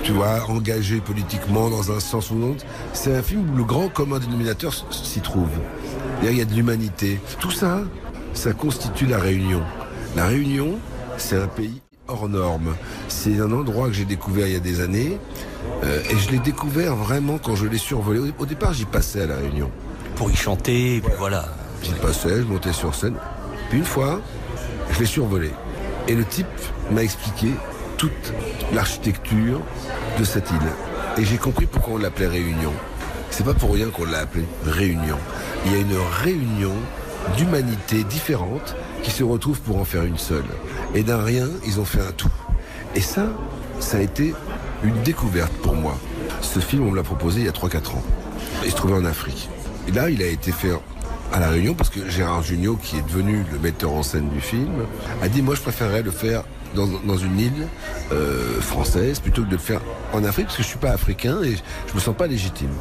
tu vois, engagé politiquement dans un sens ou l'autre. C'est un film où le grand commun dénominateur s'y trouve. Il y a de l'humanité. Tout ça, ça constitue la Réunion. La Réunion, c'est un pays hors norme. C'est un endroit que j'ai découvert il y a des années. euh, et je l'ai découvert vraiment quand je l'ai survolé. Au- Au départ, j'y passais à la Réunion. Pour y chanter, et puis voilà. J'y passais, je montais sur scène. Puis une fois, je l'ai survolé. Et le type m'a expliqué toute l'architecture de cette île. Et j'ai compris pourquoi on l'appelait Réunion. C'est pas pour rien qu'on l'a appelé Réunion. Il y a une réunion d'humanités différentes qui se retrouvent pour en faire une seule. Et d'un rien, ils ont fait un tout. Et ça, ça a été une découverte pour moi. Ce film, on me l'a proposé il y a 3-4 ans. Il se trouvait en Afrique. Et là, il a été fait à La Réunion parce que Gérard Jugnot, qui est devenu le metteur en scène du film, a dit Moi, je préférerais le faire dans, une île euh, française plutôt que de le faire en Afrique parce que je suis pas africain et je me sens pas légitime.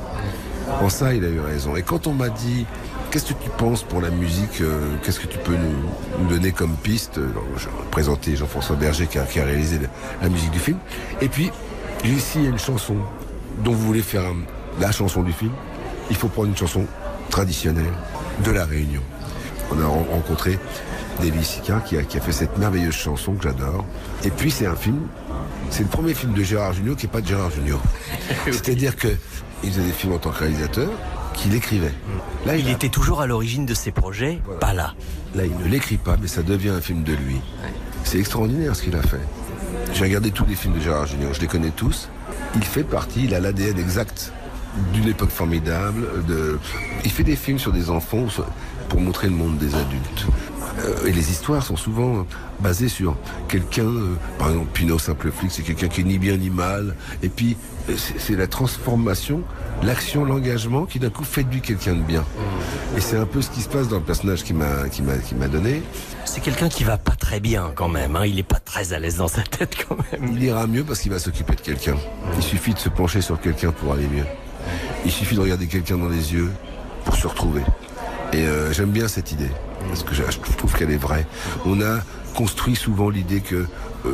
En ça, il a eu raison. Et quand on m'a dit Qu'est-ce que tu penses pour la musique euh, Qu'est-ce que tu peux nous, donner comme piste Alors, J'ai présenté Jean-François Berger qui a, qui a réalisé la, musique du film. Et puis, ici il y a une chanson dont vous voulez faire la chanson du film. Il faut prendre une chanson traditionnelle de la Réunion. On a ren- rencontré David Sika qui a, qui a fait cette merveilleuse chanson que j'adore. Et puis c'est un film, c'est le premier film de Gérard Jugnot qui n'est pas de Gérard Jugnot. *laughs* C'est-à-dire que il faisait des films en tant que réalisateur, qu'il écrivait. Là, Il était toujours à l'origine de ces projets, pas là. Là, il ne l'écrit pas, mais ça devient un film de lui. C'est extraordinaire ce qu'il a fait. J'ai regardé tous les films de Gérard Jugnot, je les connais tous. Il fait partie, il a l'ADN exact d'une époque formidable. De... Il fait des films sur des enfants pour montrer le monde des adultes. Euh, et les histoires sont souvent basées sur quelqu'un, euh, par exemple Pinot Simple Flic, c'est quelqu'un qui est ni bien ni mal. Et puis, euh, c'est c'est la transformation, l'action, l'engagement qui d'un coup fait de lui quelqu'un de bien. Et c'est un peu ce qui se passe dans le personnage qui m'a qui m'a qui m'a donné. C'est quelqu'un qui va pas très bien quand même. hein. Il est pas très à l'aise dans sa tête quand même. Il ira mieux parce qu'il va s'occuper de quelqu'un. Il suffit de se pencher sur quelqu'un pour aller mieux. Il suffit de regarder quelqu'un dans les yeux pour se retrouver. Et euh, j'aime bien cette idée, parce que je trouve qu'elle est vraie. On a construit souvent l'idée que euh,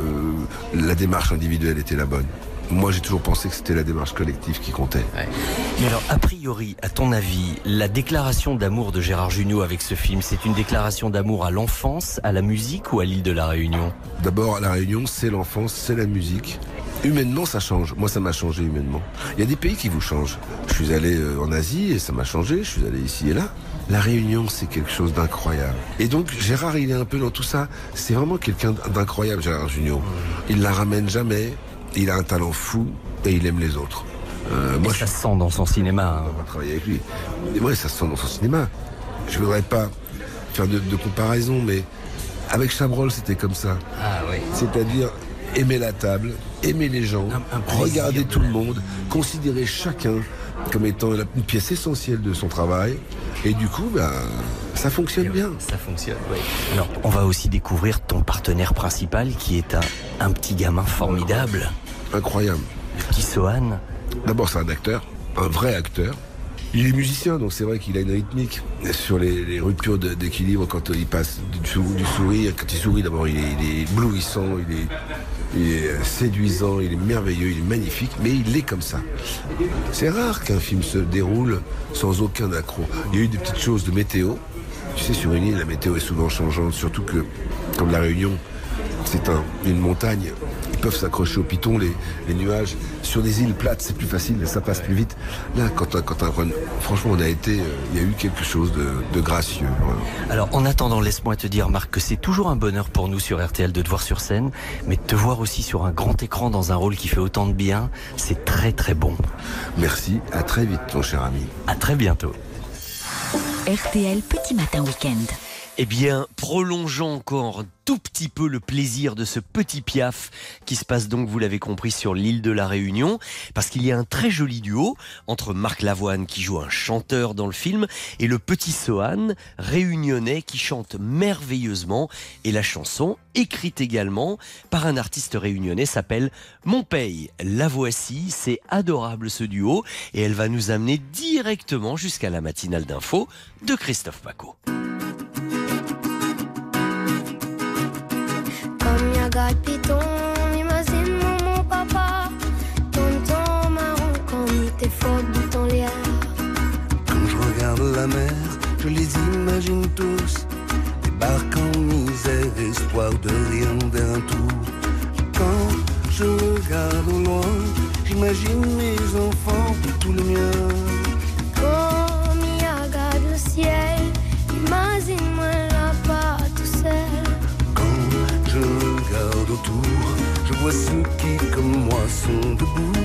la démarche individuelle était la bonne. Moi, j'ai toujours pensé que c'était la démarche collective qui comptait. Mais alors, a priori, à ton avis, la déclaration d'amour de Gérard Jugnot avec ce film, c'est une déclaration d'amour à l'enfance, à la musique ou à l'île de la Réunion? D'abord, la Réunion, c'est l'enfance, c'est la musique. Humainement, ça change. Moi, ça m'a changé humainement. Il y a des pays qui vous changent. Je suis allé euh, en Asie et ça m'a changé. Je suis allé ici et là. La Réunion, c'est quelque chose d'incroyable. Et donc, Gérard, il est un peu dans tout ça. C'est vraiment quelqu'un d'incroyable, Gérard Junior. Il la ramène jamais. Il a un talent fou et il aime les autres. Euh, moi, ça se sent dans son cinéma. On va travailler avec lui. Ouais, ça se sent dans son cinéma. Je voudrais pas faire de, de comparaison, mais avec Chabrol, c'était comme ça. Ah oui. C'est-à-dire aimer la table, aimer les gens, regarder tout le monde, considérer chacun comme étant la- une pièce essentielle de son travail. Et du coup, ben, ça fonctionne bien. Ça fonctionne, oui. Alors, on va aussi découvrir ton partenaire principal qui est un, un petit gamin formidable. Incroyable. Le petit Sohan. D'abord, c'est un acteur, un vrai acteur. Il est musicien, donc c'est vrai qu'il a une rythmique sur les, les ruptures d'équilibre quand il passe du, sou- du sourire. Quand il sourit, d'abord, il est, il est éblouissant, il est, il est euh, séduisant, il est merveilleux, il est magnifique, mais il est comme ça. C'est rare qu'un film se déroule sans aucun accroc. Il y a eu des petites choses de météo. Tu sais, sur une île, la météo est souvent changeante, surtout que, comme la Réunion, c'est un- une montagne. Ils peuvent s'accrocher au piton, les, les nuages. Sur des îles plates, c'est plus facile, ça passe plus vite. Là, quand, on- quand on- franchement, on a été, euh, il y a eu quelque chose de, de gracieux. voilà. Alors, en attendant, laisse-moi te dire, Marc, que c'est toujours un bonheur pour nous sur RTL de te voir sur scène, mais de te voir aussi sur un grand écran dans un rôle qui fait autant de bien, c'est très très bon. Merci, à très vite, mon cher ami. À très bientôt. RTL Petit Matin Week-end. Eh bien, prolongeons encore tout petit peu le plaisir de ce petit piaf qui se passe donc, vous l'avez compris, sur l'île de la Réunion, parce qu'il y a un très joli duo entre Marc Lavoine qui joue un chanteur dans le film et le petit Sohan réunionnais qui chante merveilleusement et la chanson, écrite également par un artiste réunionnais, s'appelle Mon. La voici, c'est adorable ce duo et elle va nous amener directement jusqu'à la matinale d'info de Christophe Paco. Les imagine tous débarquant misère, espoir de rien vers un tour. Quand je regarde au loin, j'imagine mes enfants et tout le mien. Comme il regarde le ciel, imagine-moi là-bas tout seul. Quand je regarde autour, je vois ceux qui, comme moi, sont debout.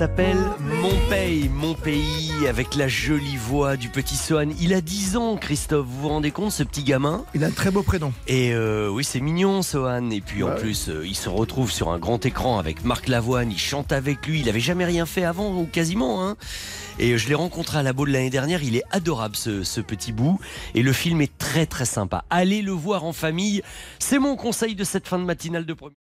S'appelle Mon Pays, Mon Pays, avec la jolie voix du petit Sohan. Il a 10 ans, Christophe. Vous vous rendez compte, ce petit gamin Il a un très beau prénom. Et euh, oui, c'est mignon, Sohan. Et puis en plus, euh, il se retrouve sur un grand écran avec Marc Lavoine. Il chante avec lui. Il avait jamais rien fait avant, ou quasiment. Hein. Et euh, je l'ai rencontré à la Baule l'année dernière. Il est adorable, ce, ce petit bout. Et le film est très très sympa. Allez le voir en famille. C'est mon conseil de cette fin de matinale de premier.